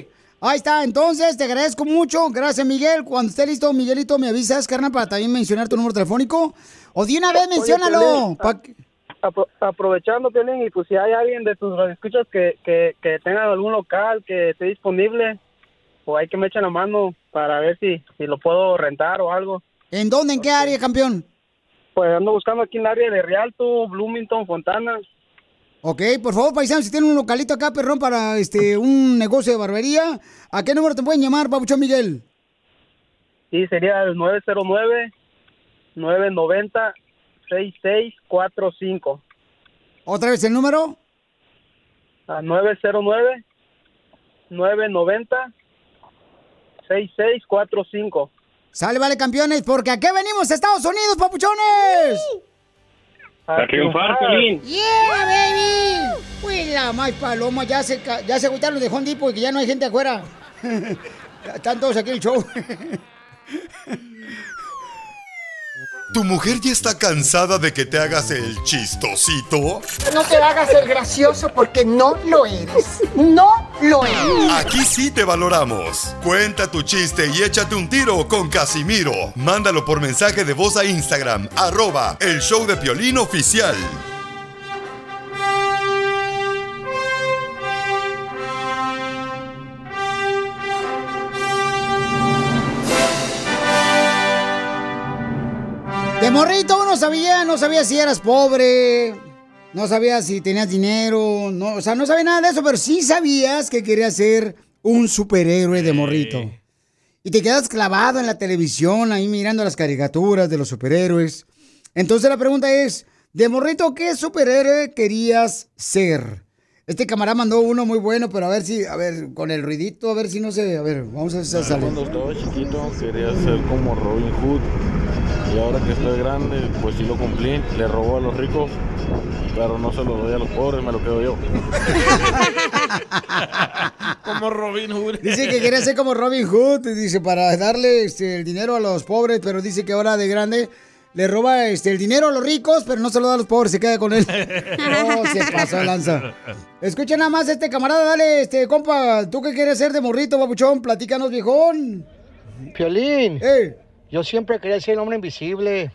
papi! Ahí está, entonces te agradezco mucho. Gracias, Miguel. Cuando esté listo, Miguelito, me avisas, carnal, para también mencionar tu número telefónico. O de una vez, menciónalo. Apro- aprovechando, Piolín, y pues si hay alguien de tus escuchas que, que, que tenga algún local que esté disponible, o hay que me echen la mano para ver si, si lo puedo rentar o algo. ¿En dónde? ¿En qué área, campeón? Pues ando buscando aquí en el área de Rialto, Bloomington, Fontana. Ok, por favor, paisano, si tienen un localito acá, perrón, para este un negocio de barbería, ¿a qué número te pueden llamar, papuchón Miguel? Sí, sería el 909-990-6645. ¿Otra vez el número? A 909-990-6645. Sale, vale, campeones, porque aquí venimos a Estados Unidos, papuchones. A triunfar, Piolín. ¡Yeah, baby! Uy, la más paloma, ya se, ya se agotaron de Home Depot y que ya no hay gente afuera. Están todos aquí en el show. ¿Tu mujer ya está cansada de que te hagas el chistosito? No te hagas el gracioso porque no lo eres. No lo eres. Aquí sí te valoramos. Cuenta tu chiste y échate un tiro con Casimiro. Mándalo por mensaje de voz a Instagram, arroba el show de Piolín oficial. De morrito uno sabía, no sabía si eras pobre, no sabía si tenías dinero, no, o sea, no sabía nada de eso, pero sí sabías que querías ser un superhéroe de morrito. Y te quedas clavado en la televisión, ahí mirando las caricaturas de los superhéroes. Entonces la pregunta es, de morrito, ¿qué superhéroe querías ser? Este camarada mandó uno muy bueno, pero a ver si, a ver, con el ruidito, a ver si no se, a ver, vamos a ver si sale. Cuando estaba chiquito quería ser como Robin Hood y ahora que estoy grande pues sí lo cumplí, le robó a los ricos pero no se lo doy a los pobres, me lo quedo yo. Como Robin Hood. Dice que quería ser como Robin Hood, dice, para darle este, el dinero a los pobres, pero dice que ahora de grande le roba este, el dinero a los ricos, pero no se lo da a los pobres, se queda con él. No, se pasó lanza. Escucha nada más este camarada, dale, este, compa, ¿tú qué quieres ser de morrito, babuchón? Platícanos, viejón. Piolín. Yo siempre quería ser el hombre invisible.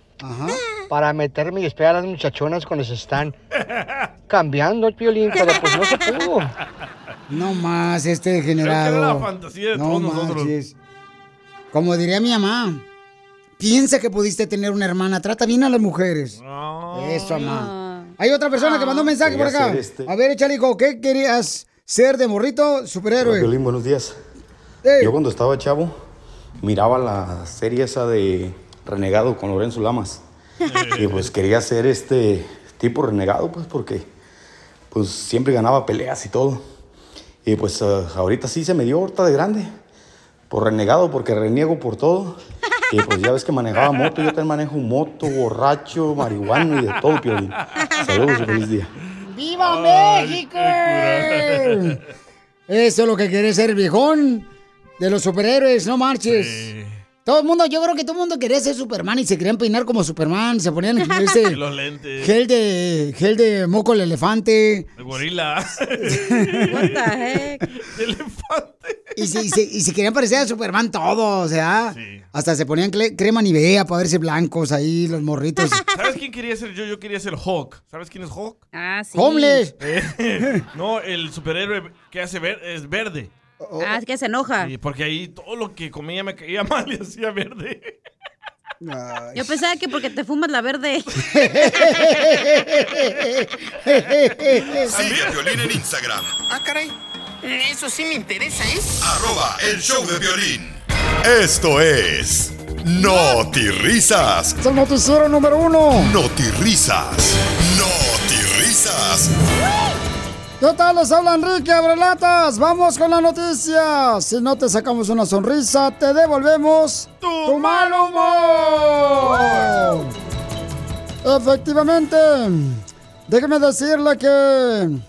Para meterme y esperar a las muchachonas cuando se están cambiando el Piolín, pero pues no se pudo. No más, este degenerado. Era la fantasía de no todos nosotros. Como diría mi mamá, piensa que pudiste tener una hermana, trata bien a las mujeres. Eso, mamá. Hay otra persona que mandó un mensaje por acá. este- A ver, échale, hijo, ¿qué querías ser de morrito superhéroe? Piolín, buenos días. Yo cuando estaba chavo miraba la serie esa de Renegado con Lorenzo Lamas. y pues quería ser este tipo renegado, pues porque pues siempre ganaba peleas y todo. Y pues ah, ahorita sí se me dio ahorita de grande. Por renegado, porque reniego por todo. Y pues ya ves que manejaba moto, yo también manejo moto, borracho, marihuana y de todo, Piolín. Saludos y feliz día. ¡Viva México! Eso es lo que quiere ser viejón de los superhéroes, no marches. Todo el mundo, yo creo que todo el mundo quería ser Superman y se querían peinar como Superman, se ponían ese los lentes. gel de gel de moco el elefante. El gorila. What the heck? Y se, y se- y se querían parecer a Superman todos, o sea, hasta se ponían crema Nivea para verse blancos ahí los morritos. ¿Sabes quién quería ser yo? Yo quería ser Hawk. ¿Sabes quién es Hawk? Ah, sí. Homeless. Eh, no, el superhéroe que hace ver es verde. Ah, es que se enoja. Sí, porque ahí todo lo que comía me caía mal y hacía verde. Yo pensaba que porque te fumas la verde. Sigue a Violín en Instagram. Ah, caray. Eso sí me interesa, ¿eh? Arroba el show de violín. Esto es. Risas. Es el noticiero número uno. Risas. Risas. ¿Qué tal? Les habla Enrique Abrelatas. Vamos con la noticia. Si no te sacamos una sonrisa, te devolvemos tu, mal humor. Efectivamente. Déjeme decirle que...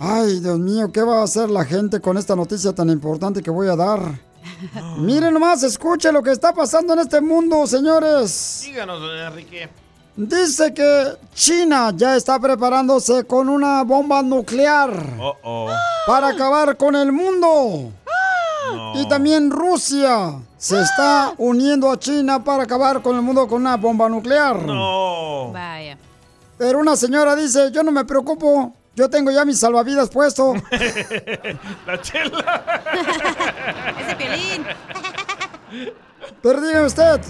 Ay, Dios mío, ¿qué va a hacer la gente con esta noticia tan importante que voy a dar? Miren nomás, escuche lo que está pasando en este mundo, señores. Díganos, don Enrique. Dice que China ya está preparándose con una bomba nuclear Oh, oh. para acabar con el mundo. Y también Rusia se está uniendo a China para acabar con el mundo con una bomba nuclear. No. Vaya. Pero una señora dice, yo no me preocupo, yo tengo ya mis salvavidas puesto. La chela. Ese piolín. Pero dígame usted.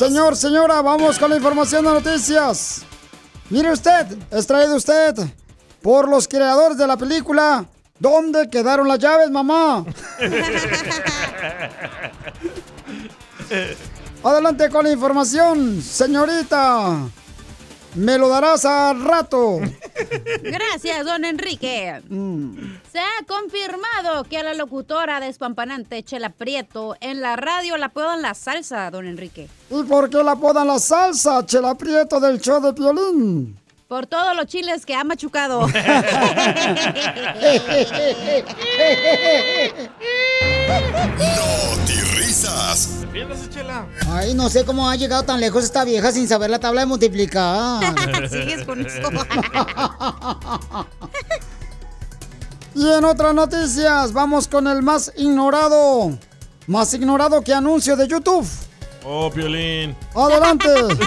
Señor, señora, vamos con la información de noticias. Mire usted, es traído usted por los creadores de la película ¿Dónde quedaron las llaves, mamá? Adelante con la información, señorita. Me lo darás al rato. Gracias, don Enrique. Se ha confirmado que a la locutora despampanante Chela Prieto en la radio la apodan la salsa, don Enrique. ¿Y por qué la apodan la salsa, Chela Prieto del show de violín? Por todos los chiles que ha machucado. Risas. Defiéndase, chela. Ay, no sé cómo ha llegado tan lejos esta vieja sin saber la tabla de multiplicar. Sigues con eso. Y en otras noticias, vamos con el más ignorado. Más ignorado que anuncio de YouTube. Oh, Piolín. Adelante.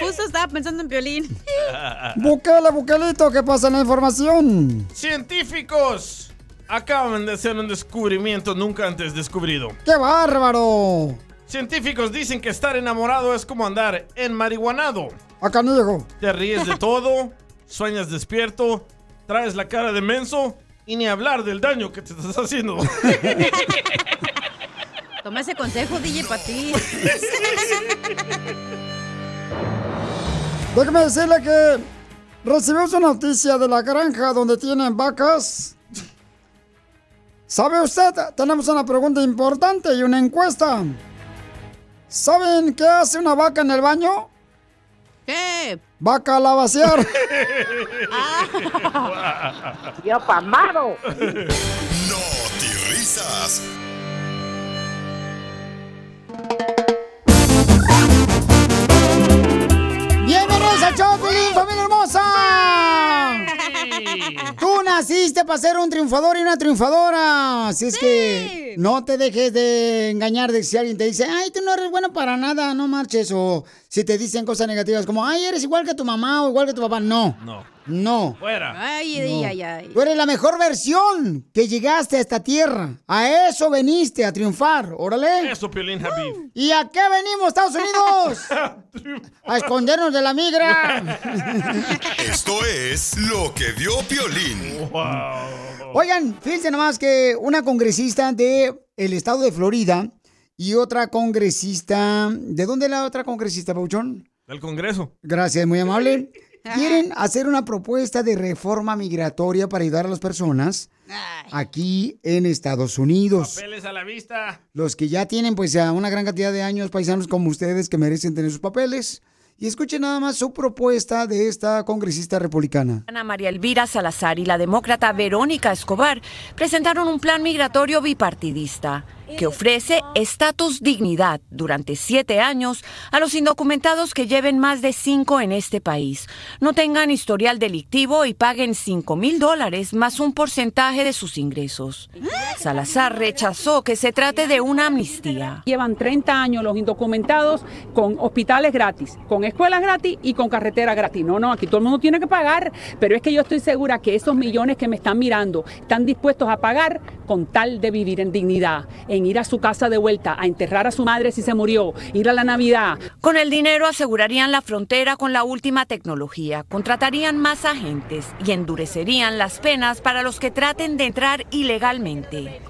Justo estaba pensando en violín. Bukele, Bukelito, ¿qué pasa en la información? Científicos acaban de hacer un descubrimiento nunca antes descubrido. ¡Qué bárbaro! Científicos dicen que estar enamorado es como andar en marihuanado. Acá niego. Te ríes de todo, sueñas despierto, traes la cara de menso y ni hablar del daño que te estás haciendo. Toma ese consejo, DJ, para ti. Déjeme decirle que recibimos una noticia de la granja donde tienen vacas. ¿Sabe usted? Tenemos una pregunta importante y una encuesta. ¿Saben qué hace una vaca en el baño? ¿Qué? Vaca a la vaciar. ¡Yo pamado! Risas. Naciste para ser un triunfador y una triunfadora. Así es que no te dejes de engañar de si alguien te dice, ay, tú no eres bueno para nada, no marches. O si te dicen cosas negativas como, ay, eres igual que tu mamá o igual que tu papá. No. No. No. Fuera. Ay, No. ay, ay, ay. Tú eres la mejor versión que llegaste a esta tierra. A eso veniste, a triunfar. Órale. Eso, Piolín Habib. ¿Y a qué venimos, Estados Unidos? A escondernos de la migra. Esto es lo que vio Piolín. Oigan, fíjense nomás que una congresista de el estado de Florida y otra congresista... ¿De dónde es la otra congresista, Pauchón? Del Congreso. Gracias, muy amable. Quieren hacer una propuesta de reforma migratoria para ayudar a las personas aquí en Estados Unidos. Papeles a la vista. Los que ya tienen pues ya una gran cantidad de años paisanos como ustedes que merecen tener sus papeles. Y escuchen nada más su propuesta de esta congresista republicana. Ana María Elvira Salazar y la demócrata Verónica Escobar presentaron un plan migratorio bipartidista que ofrece estatus dignidad durante siete años a los indocumentados que lleven más de cinco en este país, no tengan historial delictivo y paguen cinco mil dólares más un porcentaje de sus ingresos. Salazar rechazó que se trate de una amnistía. Llevan 30 años los indocumentados con hospitales gratis, con escuelas gratis y con carretera gratis. No, no, aquí todo el mundo tiene que pagar, pero es que yo estoy segura que esos millones que me están mirando están dispuestos a pagar con tal de vivir en dignidad, ir a su casa de vuelta, a enterrar a su madre si se murió, ir a la Navidad. Con el dinero asegurarían la frontera con la última tecnología, contratarían más agentes y endurecerían las penas para los que traten de entrar ilegalmente.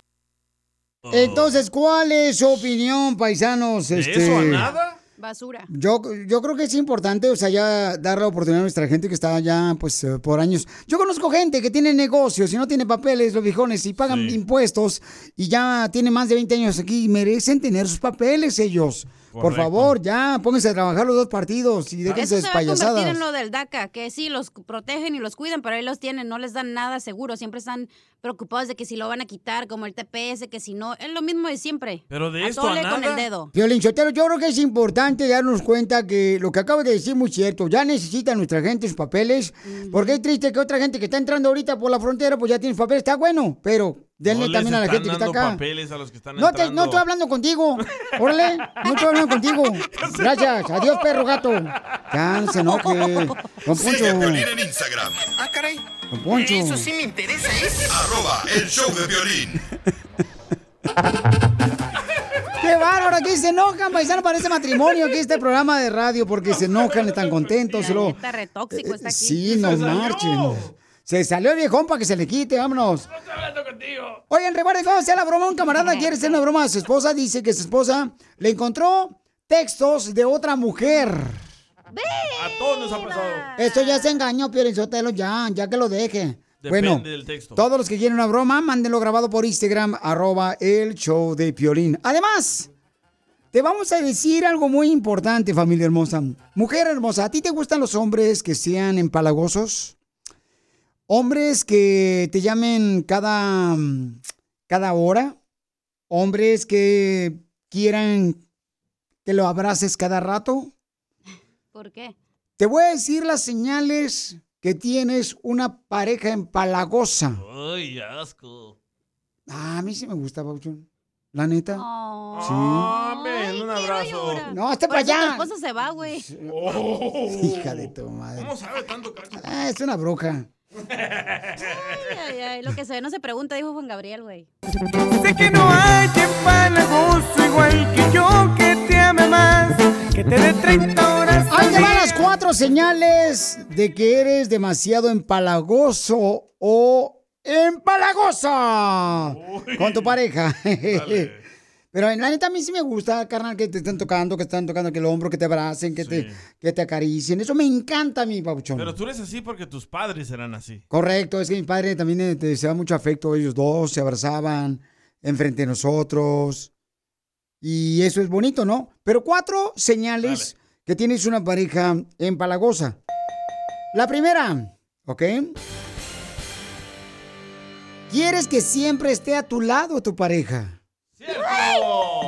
Entonces, ¿cuál es su opinión, paisanos? ¿De Este, eso a nada? Basura. Yo, yo creo que es importante, o sea, ya dar la oportunidad a nuestra gente que está ya, pues, eh, por años. Yo conozco gente que tiene negocios y no tiene papeles, los viejones, y pagan impuestos y ya tiene más de 20 años aquí y merecen tener sus papeles ellos. Por favor, ya, pónganse a trabajar los dos partidos y déjense Eso de se va a payasadas. en lo del DACA, que sí, los protegen y los cuidan, pero ahí los tienen, no les dan nada seguro, siempre están preocupados de que si lo van a quitar, como el TPS, que si no, es lo mismo de siempre. Pero de esto a Atole con nada. el dedo. Violín yo creo que es importante darnos cuenta que lo que acabo de decir es muy cierto. Ya necesita nuestra gente sus papeles. Porque es triste que otra gente que está entrando ahorita por la frontera, pues ya tiene sus papeles. Está bueno, pero denle No les también a la gente que está acá. papeles a los que están No, te, no estoy hablando contigo. Órale, no estoy hablando contigo. Gracias. Adiós, perro gato. Ya, no se enoje. Don Poncho. En Instagram. Ah, caray. Don Poncho. Eso sí me interesa, ¿eh? Arroba el show de violín. Qué bárbaro, aquí se enojan, paisano, parece matrimonio aquí este programa de radio porque se enojan, están contentos. luego- Está re tóxico, está aquí. Sí, no marchen. Se salió el viejón para que se le quite, vámonos. Oigan, recuerden cómo hacer la broma. Un camarada quiere hacer una broma a su esposa. Dice que su esposa le encontró textos de otra mujer. A todos nos ha pasado. Esto ya se engañó, Sotelo, ya, ya que lo deje. Depende bueno, del texto. todos los que quieren una broma, mándenlo grabado por Instagram, arroba el show de Piolín. Además, te vamos a decir algo muy importante, familia hermosa. Mujer hermosa, ¿a ti te gustan los hombres que sean empalagosos? Hombres que te llamen cada, cada hora. Hombres que quieran que lo abraces cada rato. ¿Por qué? Te voy a decir las señales que tienes una pareja empalagosa. Ay, asco. Ah, a mí sí me gusta, Pauchón. La neta. Sí. Ah, ven, un abrazo. No, hasta Por para eso tu allá. esposa se va, güey. Hija de tu madre. ¿Cómo sabe tanto, cacho? Ah, es una bruja. Ay, ay, ay, lo que se ve no se pregunta, dijo Juan Gabriel, güey. Sé que no hay empalagoso igual que yo que te ame más, que te dé 30 horas. Ahí te van las cuatro señales de que eres demasiado empalagoso o empalagosa con tu pareja. Pero en la neta a mí sí me gusta, carnal, que te estén tocando, que te estén tocando que el hombro, que te abracen, que, te, que te acaricien. Eso me encanta a mí, papuchón. Pero tú eres así porque tus padres eran así. Correcto, es que mi padre también eh, te deseaba mucho afecto. Ellos dos se abrazaban enfrente de nosotros. Y eso es bonito, ¿no? Pero cuatro señales que tienes una pareja empalagosa. La primera, ¿ok? Quieres que siempre esté a tu lado tu pareja.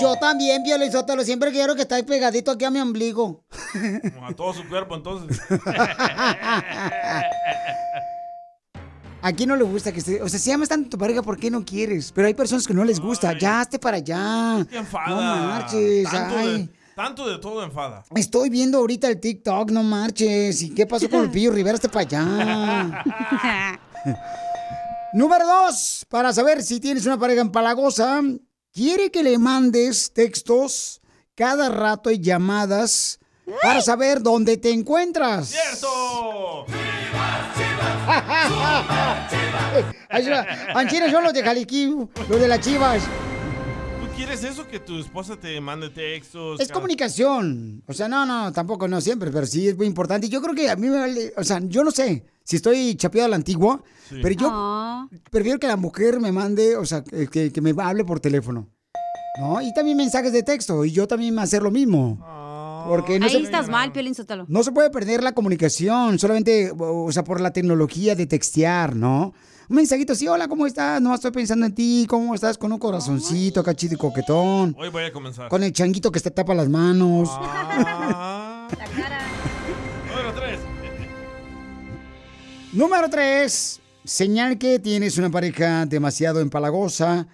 Yo también, Sotelo, siempre quiero que esté pegadito aquí a mi ombligo. Como a todo su cuerpo, entonces. ¿A quién no le gusta que esté? O sea, si amas tanto a tu pareja, ¿por qué no quieres? Pero hay personas que no les gusta. Ya, hazte para allá. Te enfada. No marches. Tanto, ay. de, tanto de todo enfada. Estoy viendo ahorita el TikTok, no marches. ¿Y qué pasó con el pillo Rivera? Hazte para allá. Número dos, para saber si tienes una pareja empalagosa, quiere que le mandes textos cada rato y llamadas para saber dónde te encuentras. ¡Cierto! Anchina son los de Jaliquí, los de las chivas. ¿Tú quieres eso? Que tu esposa te mande textos. Es cada- comunicación. O sea, no, no, tampoco, no siempre, pero sí es muy importante. Y Yo creo que a mí me vale, o sea, yo no sé si estoy chapeado a la antigua, Sí. pero yo Ah. prefiero que la mujer me mande, o sea, que, me hable por teléfono. ¿No? Y también mensajes de texto. Y yo también hacer lo mismo. Porque no Ahí se, estás mal, Piolín Sotelo. no se puede perder la comunicación, solamente, o sea, por la tecnología de textear, ¿no? Un mensajito así, hola, ¿cómo estás? No estoy pensando en ti, ¿cómo estás? Con un corazoncito, cachito y coquetón. Hoy voy a comenzar. Con el changuito que te tapa las manos. Número tres. Número tres, señal que tienes una pareja demasiado empalagosa,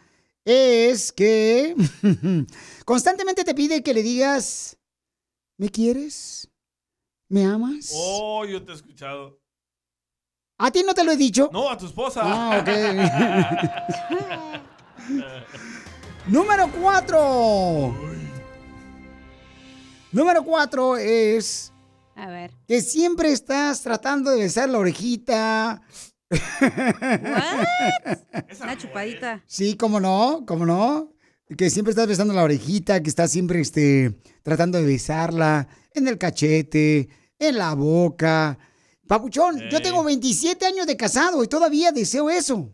es que constantemente te pide que le digas, ¿me quieres? ¿Me amas? Oh, yo te he escuchado. ¿A ti no te lo he dicho? No, a tu esposa. Ah, ok. Número cuatro. Número cuatro es A ver. que siempre estás tratando de besar la orejita. Una chupadita. Sí, cómo no, cómo no. Que siempre estás besando la orejita, que estás siempre este, tratando de besarla en el cachete, en la boca. Papuchón, yo tengo 27 años de casado y todavía deseo eso.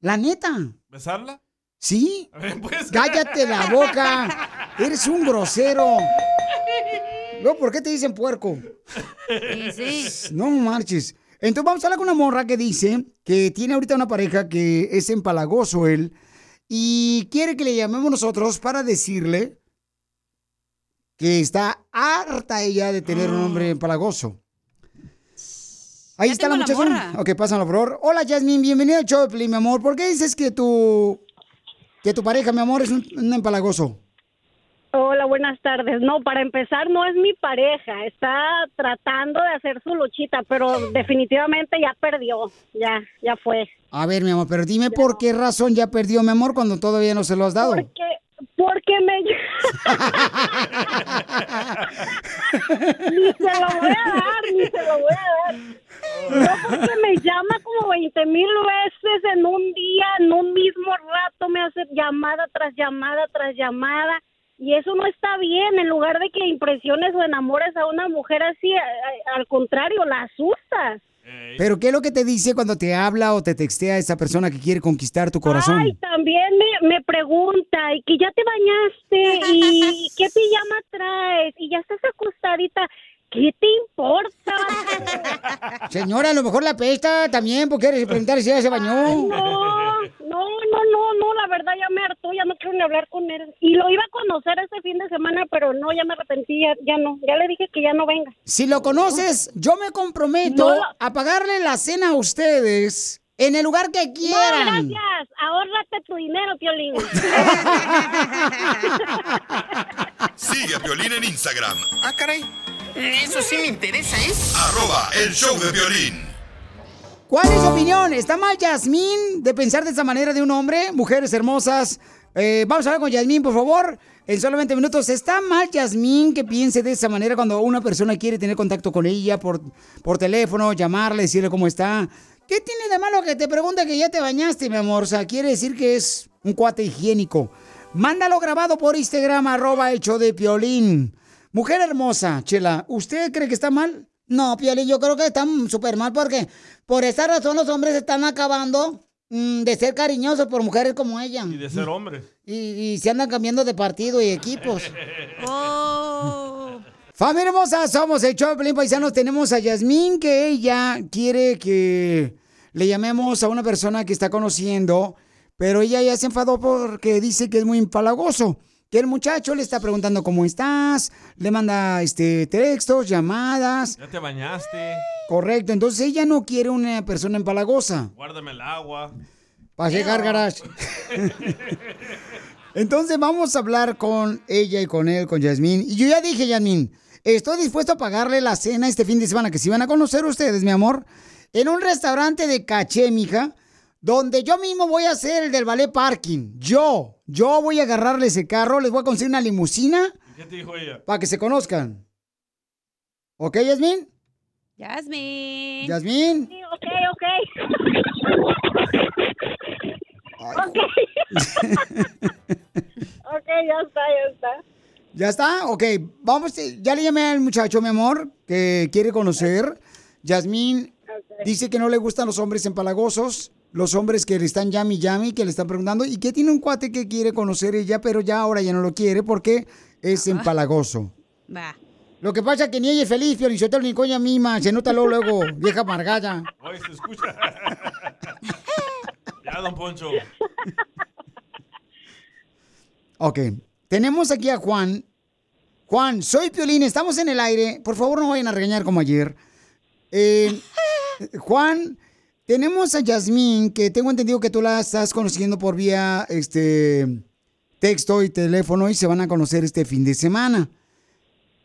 La neta. ¿Besarla? ¿Sí? Ver, pues. Cállate la boca. Eres un grosero. No, ¿por qué te dicen puerco? No marches. Entonces vamos a hablar con una morra que dice que tiene ahorita una pareja que es empalagoso él y quiere que le llamemos nosotros para decirle que está harta ella de tener un hombre empalagoso. Ahí Ya está la muchacha. ok, pásalo, por favor. Hola, Jasmine, bienvenida al show mi amor. ¿Por qué dices que tu, que tu pareja, mi amor, es un, un empalagoso? Hola, buenas tardes. No, para empezar, no es mi pareja. Está tratando de hacer su luchita, pero definitivamente ya perdió. Ya, ya fue. A ver, mi amor, pero dime por qué razón ya perdió, mi amor, cuando todavía no se lo has dado. Porque, porque me... ni se lo voy a dar, ni se lo voy a dar. No, porque me llama como 20 mil veces en un día, en un mismo rato, me hace llamada tras llamada tras llamada. Y eso no está bien. En lugar de que impresiones o enamores a una mujer así, al contrario, la asustas. Pero ¿qué es lo que te dice cuando te habla o te textea esa persona que quiere conquistar tu corazón? Ay, también me, me pregunta, y que ya te bañaste, y qué pijama traes, y ya estás acostadita. ¿Qué te importa? Señora, a lo mejor la pesta también, porque quieres preguntar si ella se bañó. No, no, no, no, no, la verdad ya me hartó, ya no quiero ni hablar con él. Y lo iba a conocer este fin de semana, pero no, ya me arrepentí, ya, ya no, ya le dije que ya no venga. Si lo conoces, yo me comprometo No. a pagarle la cena a ustedes en el lugar que No, quieran. gracias, ahórrate tu dinero, Piolín. Sigue a Piolín en Instagram, Ah, caray. Eso sí me interesa, ¿eh? arroba el show de violín. ¿Cuál es su opinión? ¿Está mal Yasmín de pensar de esa manera de un hombre? Mujeres hermosas. Eh, vamos a hablar con Yasmín, por favor. En solamente minutos. ¿Está mal Yasmín que piense de esa manera cuando una persona quiere tener contacto con ella por, por teléfono, llamarle, decirle cómo está? ¿Qué tiene de malo que te pregunte que ya te bañaste, mi amor? O sea, quiere decir que es un cuate higiénico. Mándalo grabado por Instagram, arroba hecho de piolín. Mujer hermosa, Chela, ¿usted cree que está mal? No, Piolín, yo creo que está súper mal porque por esa razón los hombres están acabando mm, de ser cariñosos por mujeres como ella. Y de ser hombre. Y, y se andan cambiando de partido y equipos. Familia hermosa, somos el show de Paisanos. Tenemos a Yasmín que ella quiere que le llamemos a una persona que está conociendo, pero ella ya se enfadó porque dice que es muy empalagoso. Que el muchacho le está preguntando cómo estás, le manda este textos, llamadas. Ya te bañaste. Correcto, entonces ella no quiere una persona empalagosa. Guárdame el agua. Para llegar garage. Entonces vamos a hablar con ella y con él, con Yasmín. Y yo ya dije, Yasmín, estoy dispuesto a pagarle la cena este fin de semana, que si van a conocer ustedes, mi amor, en un restaurante de caché, mija, donde yo mismo voy a hacer el del ballet parking. Yo, yo voy a agarrarle ese carro, les voy a conseguir una limusina ¿Qué te dijo ella? para que se conozcan. ¿Ok, Yasmín? Yasmin. Yasmín. Sí, ok, ok. Ok. ok, ya está, ya está. ¿Ya está? Ok, vamos, ya le llamé al muchacho, mi amor, que quiere conocer. Yasmín dice que no le gustan los hombres empalagosos, los hombres que le están llami llami, que le están preguntando, y que tiene un cuate que quiere conocer ella, pero ya ahora ya no lo quiere porque es empalagoso. Va. Lo que pasa es que ni ella es feliz, Piolichotelo, ni coña misma, se nota luego, luego, vieja amargada. Oye, se escucha. ya, don Poncho. Ok, tenemos aquí a Juan. Juan, soy Piolín, estamos en el aire. Por favor, no vayan a regañar como ayer. Eh, Juan, tenemos a Yasmín, que tengo entendido que tú la estás conociendo por vía este texto y teléfono y se van a conocer este fin de semana.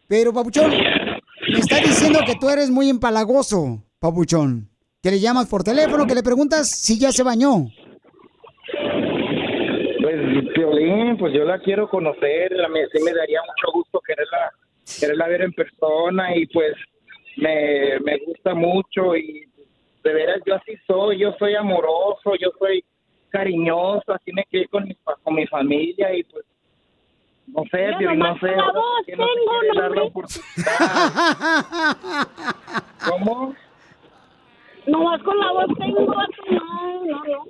Pero, Papuchón, me está diciendo que tú eres muy empalagoso, Papuchón. Que le llamas por teléfono, que le preguntas si ya se bañó. Pues, Violín, pues yo la quiero conocer, la- me, sí me daría mucho gusto quererla, quererla ver en persona y pues me, me gusta mucho y de veras yo así soy, yo soy amoroso, yo soy cariñoso, así me quedé con mi, con mi familia y pues no sé, Piolín, no nomás sé, la voz no tengo, quiere dar la oportunidad. ¿Cómo? Nomás con la voz tengo, no, no, no.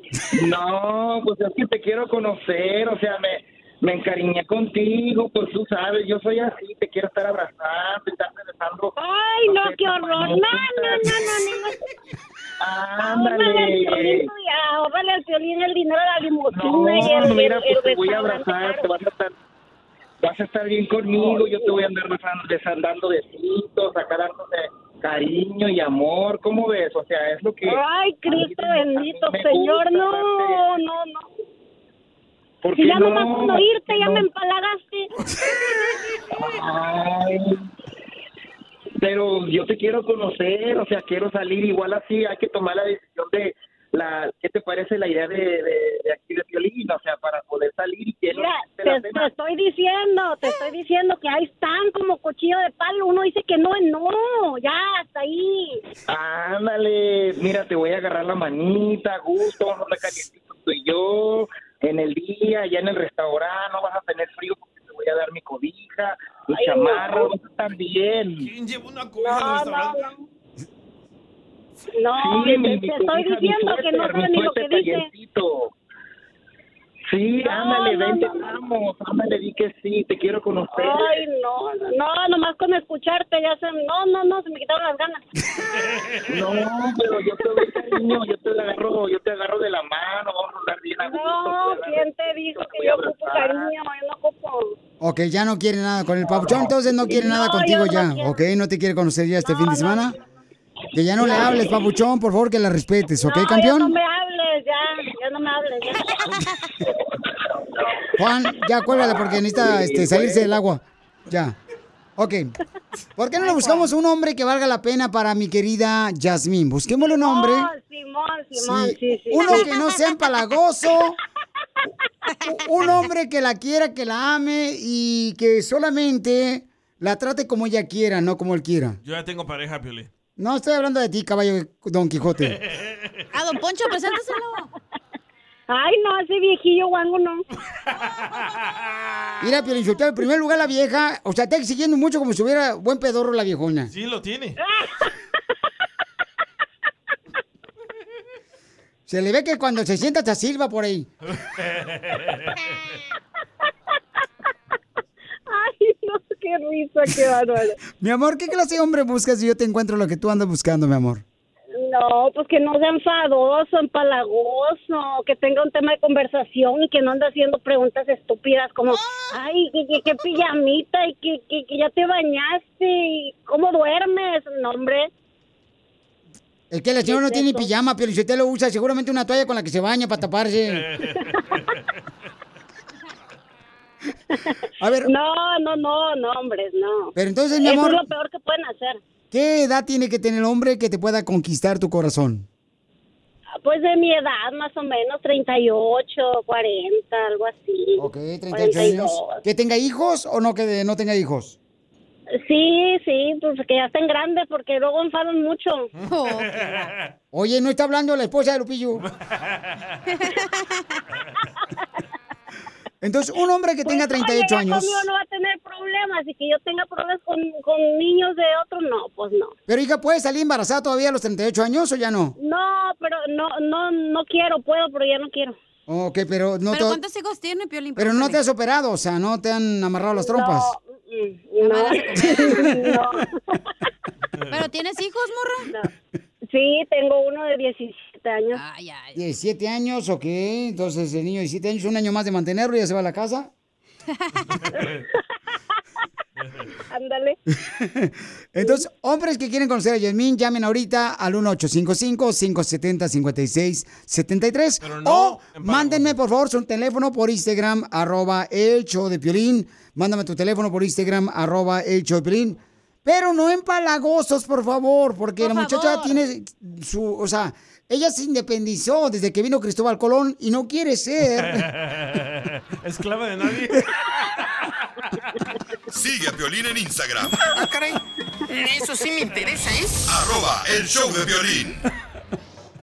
No, pues es que te quiero conocer, o sea, me, me encariñé contigo, pues tú sabes, yo soy así, te quiero estar abrazando, estarte besando. Ay, no, sé, qué horror. No, no, no, no, no. Ándale. ahórrale al piolín el dinero de la limusina No, y el, mira, pues te voy a abrazar, te vas a estar, vas a estar bien conmigo, yo te voy a andar besando, besando, dando besitos, acá dándote cariño y amor, ¿cómo ves? O sea, es lo que... Ay, Cristo bendito, Señor, no, no, no. ¿Por ya no? nomás con ¿Por oírte qué ya no? me empalagaste. Ay, pero yo te quiero conocer, o sea, quiero salir igual así, hay que tomar la decisión de la, ¿qué te parece la idea de, de, de aquí de Piolín? O sea, para poder salir y que no Mira, te estoy diciendo, te estoy diciendo que ahí están como cuchillo de palo. Uno dice que no, no, ya, hasta ahí. Ándale, mira, te voy a agarrar la manita, gusto, vamos a andar calientitos tú y yo, en el día, ya en el restaurante, no vas a tener frío porque te voy a dar mi cobija, mi Ay, chamarra, no. bien. ¿Quién lleva una cobija al No, no, restaurante? no. No, Sí, te, mi- te mi estoy cobija, mi diciendo que no mi ni lo que dice. Sí, No, ándale, no, vente, no, vamos, ándale, di que sí, te quiero conocer. Ay, no, no, nomás con escucharte ya se... No, no, no, se me quitaron las ganas. No, pero yo te doy cariño, yo te agarro, yo te agarro de la mano, vamos a andar bien a gusto. No, te voy a ¿quién te dijo que yo ocupo cariño? Yo no ocupo... Ok, ya no quiere nada con el papuchón, entonces no quiere nada contigo ya, quiero. ¿ok? No te quiere conocer ya este fin de semana. Que ya no le hables, papuchón, por favor, que la respetes, ¿ok, campeón? no me hables, ya, ya no me hables, ya. Juan, ya cuélgale porque necesita este, salirse del agua. Ya. Ok. ¿Por qué no le buscamos un hombre que valga la pena para mi querida Yasmín? Busquémosle un hombre. Oh, Simón, Simón, Sí, sí, sí. Uno que no sea empalagoso. Un hombre que la quiera, que la ame y que solamente la trate como ella quiera, no como él quiera. Yo ya tengo pareja, Piolín. No estoy hablando de ti, caballo Don Quijote. A don Poncho, preséntaselo. Ay, no, ese viejillo guango no. Mira, Piolinsotelo, en primer lugar la vieja, o sea, está exigiendo mucho como si hubiera buen pedorro la viejona. Sí, lo tiene. Se le ve que cuando se sienta se silba por ahí. Ay, no, qué risa, qué bárbaro. Mi amor, ¿qué clase de hombre buscas si yo te encuentro lo que tú andas buscando, mi amor? No, pues que no sea enfadoso, empalagoso, que tenga un tema de conversación y que no ande haciendo preguntas estúpidas como, ay, que, que, que pijamita y que, que, que ya te bañaste y cómo duermes, no, hombre. Es que la señora no ¿Qué es tiene pijama, pero usted lo usa seguramente una toalla con la que se baña para taparse. A ver. No, no, no, no, hombres, no. Pero entonces, mi Eso amor- es lo peor que pueden hacer. ¿Qué edad tiene que tener el hombre que te pueda conquistar tu corazón? Pues de mi edad, más o menos, 38, 40, algo así. Ok, 38 años. ¿Que tenga hijos o no que no tenga hijos? Sí, sí, pues que ya estén grandes porque luego enfadan mucho. Oye, no está hablando la esposa de Lupillo. Entonces, un hombre que tenga Pues, 38 oye, ya años. Conmigo no va a tener problemas y que yo tenga problemas con, con niños de otros, no, pues no. Pero hija, ¿puede salir embarazada todavía a los 38 años o ya no? No, pero no, no, no quiero, puedo, pero ya no quiero. Ok, pero no ¿Pero to- cuántos hijos tiene, Piolín? Pero no te has operado, o sea, no te han amarrado las trompas. No, no. ¿Pero tienes hijos, morra? Sí, tengo uno de 17 años. 17 años, ok. Entonces el niño de 17 años, un año más de mantenerlo y ya se va a la casa. Ándale. Entonces, hombres que quieren conocer a Yasmín, llamen ahorita al 1855-570-5673. o mándenme, por favor, su teléfono por Instagram, arroba el show de Piolín. Mándame tu teléfono por Instagram, arroba el show de Piolín. Pero no empalagosos, por favor, porque Por la muchacha favor. tiene su, o sea, ella se independizó desde que vino Cristóbal Colón y no quiere ser. Esclava de nadie. Sigue a Piolín en Instagram, Ah, caray. Eso sí me interesa, ¿eh? arroba el show de violín.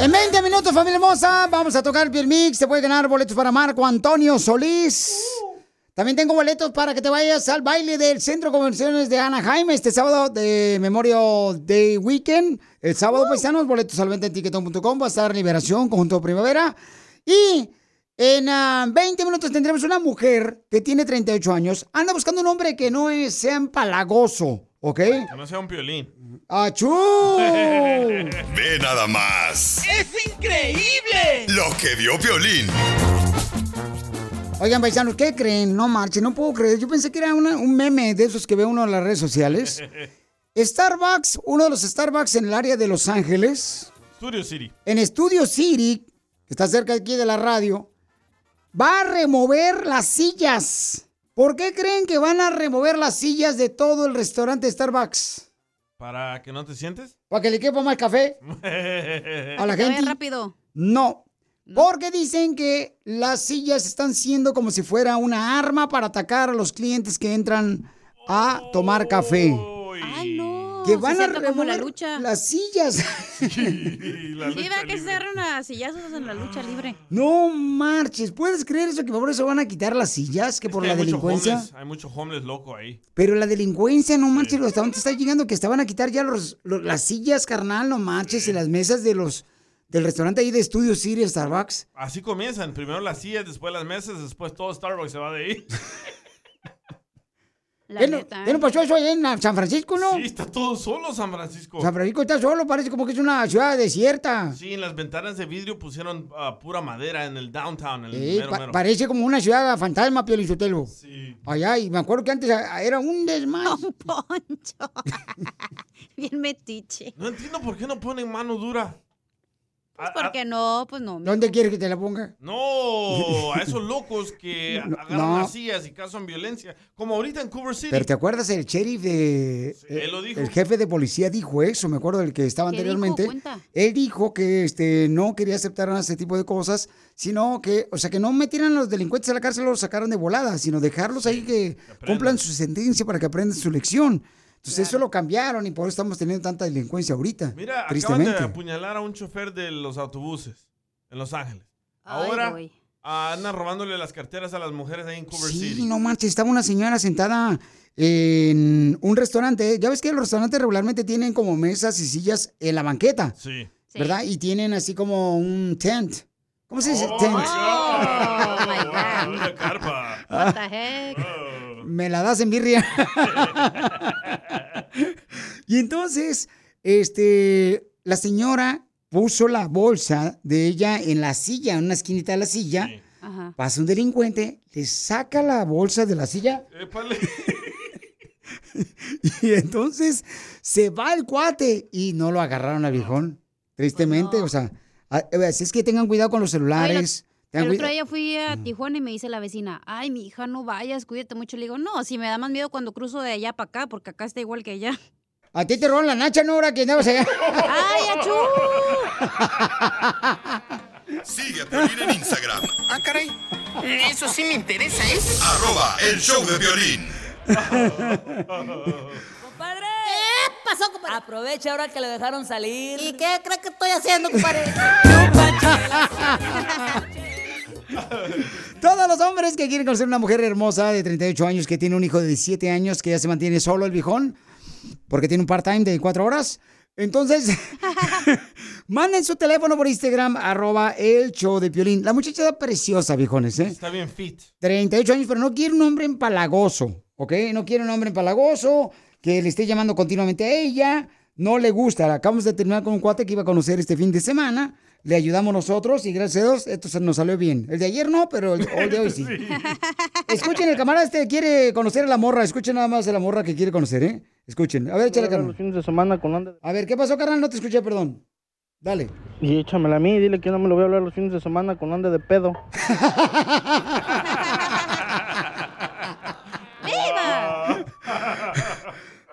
En 20 minutos, familia hermosa, vamos a tocar Piel Mix. Te puede ganar boletos para Marco Antonio Solís. También tengo boletos para que te vayas al baile del Centro de Convenciones de Anaheim este sábado de Memorial Day Weekend. El sábado, paisanos, boletos al venta en tiquetón.com. Va a estar Liberación, Conjunto Primavera. Y en ah, 20 minutos tendremos una mujer que tiene 38 años. Anda buscando un hombre que no sea empalagoso, ¿ok? Que no sea un piolín. ¡Achú! Ve nada más ¡Es increíble! lo que vio Piolín. Oigan, paisanos, ¿qué creen? No marchen, no puedo creer. Yo pensé que era una- un meme de esos que ve uno en las redes sociales. Starbucks, uno de los Starbucks en el área de Los Ángeles, Studio City. en Studio City, que está cerca aquí de la radio, va a remover las sillas. ¿Por qué creen que van a remover las sillas de todo el restaurante Starbucks? ¿Para que no te sientes? ¿Para que le quepa más café a la gente? rápido. No. Porque dicen que las sillas están siendo como si fuera una arma para atacar a los clientes que entran a tomar café. Ay, no. Que sí van a la remover lucha. las sillas. Sí, va que se agarran a sillazos en la lucha libre. No marches, ¿puedes creer eso que por eso van a quitar las sillas? Que por que la hay mucho delincuencia. homeless, hay mucho homeless loco ahí. Pero la delincuencia, no marches, los restaurantes está llegando que estaban a quitar ya los, los- las sillas, carnal, no marches, y las mesas de los del restaurante ahí de Studio City, Starbucks. Así comienzan. Primero las sillas, después las mesas, después todo Starbucks se va de ahí. ¿Qué no, no pasó eso allá en San Francisco, no? Sí, está todo solo San Francisco. San Francisco está solo, parece como que es una ciudad desierta. Sí, en las ventanas de vidrio pusieron ah, pura madera en el downtown, en el Eh, mero, pa- mero. parece como una ciudad fantasma, Pio Lizotelo. Sí. Allá, y me acuerdo que antes ah, era un desmadre. Un poncho. Bien metiche. No entiendo por qué no ponen mano dura. Pues porque no, pues no. ¿Dónde quieres que te la ponga? No, a esos locos que No, agarran no. las sillas y causan violencia. Como ahorita en Culver City. Pero ¿te acuerdas el sheriff de... eh, él lo dijo. El jefe de policía dijo eso, me acuerdo del que estaba ¿Qué anteriormente. dijo? Él dijo que este, no quería aceptar ese tipo de cosas, sino que, o sea, que no metieran a los delincuentes a la cárcel o los sacaran de volada, sino dejarlos ahí que cumplan su sentencia para que aprendan su lección. Entonces eso lo cambiaron y por eso estamos teniendo tanta delincuencia ahorita. Mira, acaban tristemente. de apuñalar a un chofer de los autobuses en Los Ángeles. Ay, Ahora ah, andan robándole las carteras a las mujeres ahí en Culver Sí, City. no manches, estaba una señora sentada en un restaurante. Ya ves que los restaurantes regularmente tienen como mesas y sillas en la banqueta, Sí. ¿verdad? Y tienen así como un tent. ¿Cómo se dice tent? Oh, my God. Una carpa. What the heck? Me la das en birria. y entonces, este, la señora puso la bolsa de ella en la silla, en una esquinita de la silla. Ajá. Pasa un delincuente, le saca la bolsa de la silla Épale. y entonces se va el cuate y no lo agarraron al viejón. Tristemente, o sea, eh, así es que tengan cuidado con los celulares. El otro día fui a Tijuana y me dice la vecina, ay, mi hija, no vayas, cuídate mucho. Le digo, no, si me da más miedo cuando cruzo de allá para acá, porque acá está igual que allá. A ti te roban la nacha, ¿no? Ahora que andabas allá. ¡Ay, achú! Sigue a Piolín en Instagram, Ah, caray. Eso sí me interesa, ¿eh? Arroba el show de violín. ¡Compadre! ¿Qué pasó, compadre? Aprovecha ahora que lo dejaron salir. ¿Y qué crees que estoy haciendo, compadre? Todos los hombres que quieren conocer una mujer hermosa de 38 años que tiene un hijo de 17 años que ya se mantiene solo el viejón, porque tiene un part-time de 4 horas. Entonces, manden su teléfono por Instagram, arroba el show de Piolín. La muchacha está preciosa, viejones, ¿eh? Está bien fit. 38 años, pero no quiere un hombre empalagoso, ¿ok? No quiere un hombre empalagoso que le esté llamando continuamente a ella. No le gusta. Acabamos de terminar con un cuate que iba a conocer este fin de semana. Le ayudamos nosotros y gracias a Dios esto se nos salió bien. El de ayer no, pero el, el de hoy sí. Escuchen, el camarada este quiere conocer a la morra. Escuchen nada más a la morra que quiere conocer, ¿eh? Escuchen. A ver, échale, carnal. Los fines de semana con A ver, ¿qué pasó, carnal? No te escuché, perdón. Dale. Y échamela a mí, dile que no me lo voy a hablar los fines de semana con ande de pedo. ¡Viva!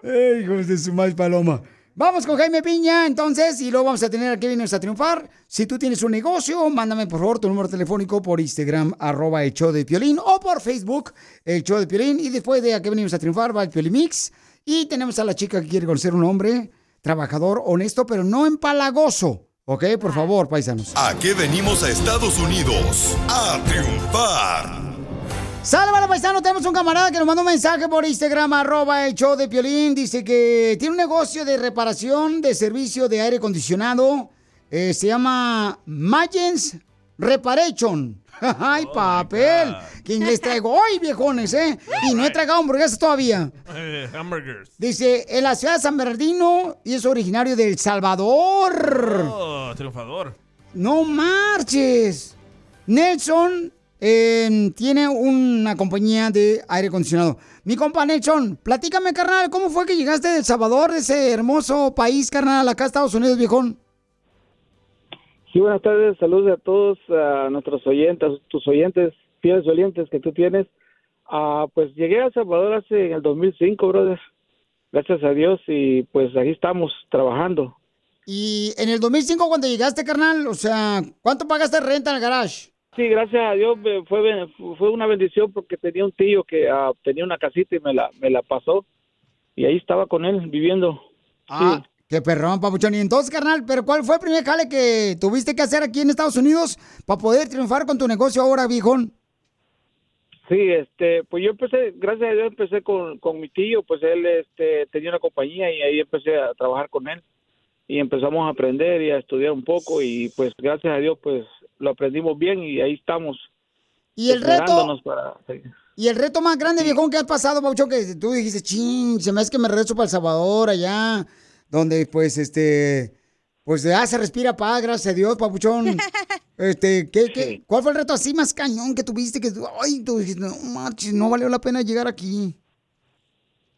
¡Ey, hijos de su mal paloma! Vamos con Jaime Piña, entonces, y luego vamos a tener a Kevin a triunfar. Si tú tienes un negocio, mándame por favor tu número telefónico por Instagram, arroba el show de Piolín, o por Facebook, el show de Piolín. Y después de a qué venimos a triunfar, va el Piolín Mix. Y tenemos a la chica que quiere conocer un hombre trabajador, honesto, pero no empalagoso. ¿Ok? Por favor, paisanos. ¿A qué venimos a Estados Unidos? A triunfar. Sale, vale, paisano, tenemos un camarada que nos mandó un mensaje por Instagram, arroba el show de Piolín. Dice que tiene un negocio de reparación de servicio de aire acondicionado. Eh, se llama Mayens Reparation. ¡Ay, papel! ¿Qué inglés traigo hoy, viejones, eh? Y no he tragado hamburguesas todavía. Eh, hamburgers. Dice, en la ciudad de San Bernardino y es originario de El Salvador. Oh, triunfador. No marches. Nelson eh, tiene una compañía de aire acondicionado. Mi compa Nelson, platícame, carnal, ¿cómo fue que llegaste de El Salvador, de ese hermoso país, carnal, acá a Estados Unidos, viejón? Sí, buenas tardes, saludos a todos a nuestros oyentes, tus oyentes, fieles oyentes que tú tienes. Ah, pues llegué a El Salvador hace en el 2005, brother. Gracias a Dios y pues aquí estamos trabajando. Y en el 2005 cuando llegaste, carnal, o sea, ¿cuánto pagaste renta en el garage? Sí, gracias a Dios fue fue una bendición porque tenía un tío que ah, tenía una casita y me la me la pasó y ahí estaba con él viviendo. Ah, qué perrón, papuchón. Y entonces, carnal, ¿pero cuál fue el primer jale que tuviste que hacer aquí en Estados Unidos para poder triunfar con tu negocio ahora, viejón? Sí, este, pues yo empecé, gracias a Dios empecé con, con mi tío, pues él este, tenía una compañía y ahí empecé a trabajar con él y empezamos a aprender y a estudiar un poco y pues gracias a Dios pues lo aprendimos bien y ahí estamos. Y el reto, para y el reto más grande, viejón, que has pasado, papuchón, que tú dijiste, ching, se me hace que me regreso para El Salvador, allá, donde, pues, este, pues ya se respira paz, gracias a Dios, papuchón. Este, ¿qué, qué, ¿cuál fue el reto así más cañón que tuviste? Que, ay, tú dijiste, no marches, no valió la pena llegar aquí.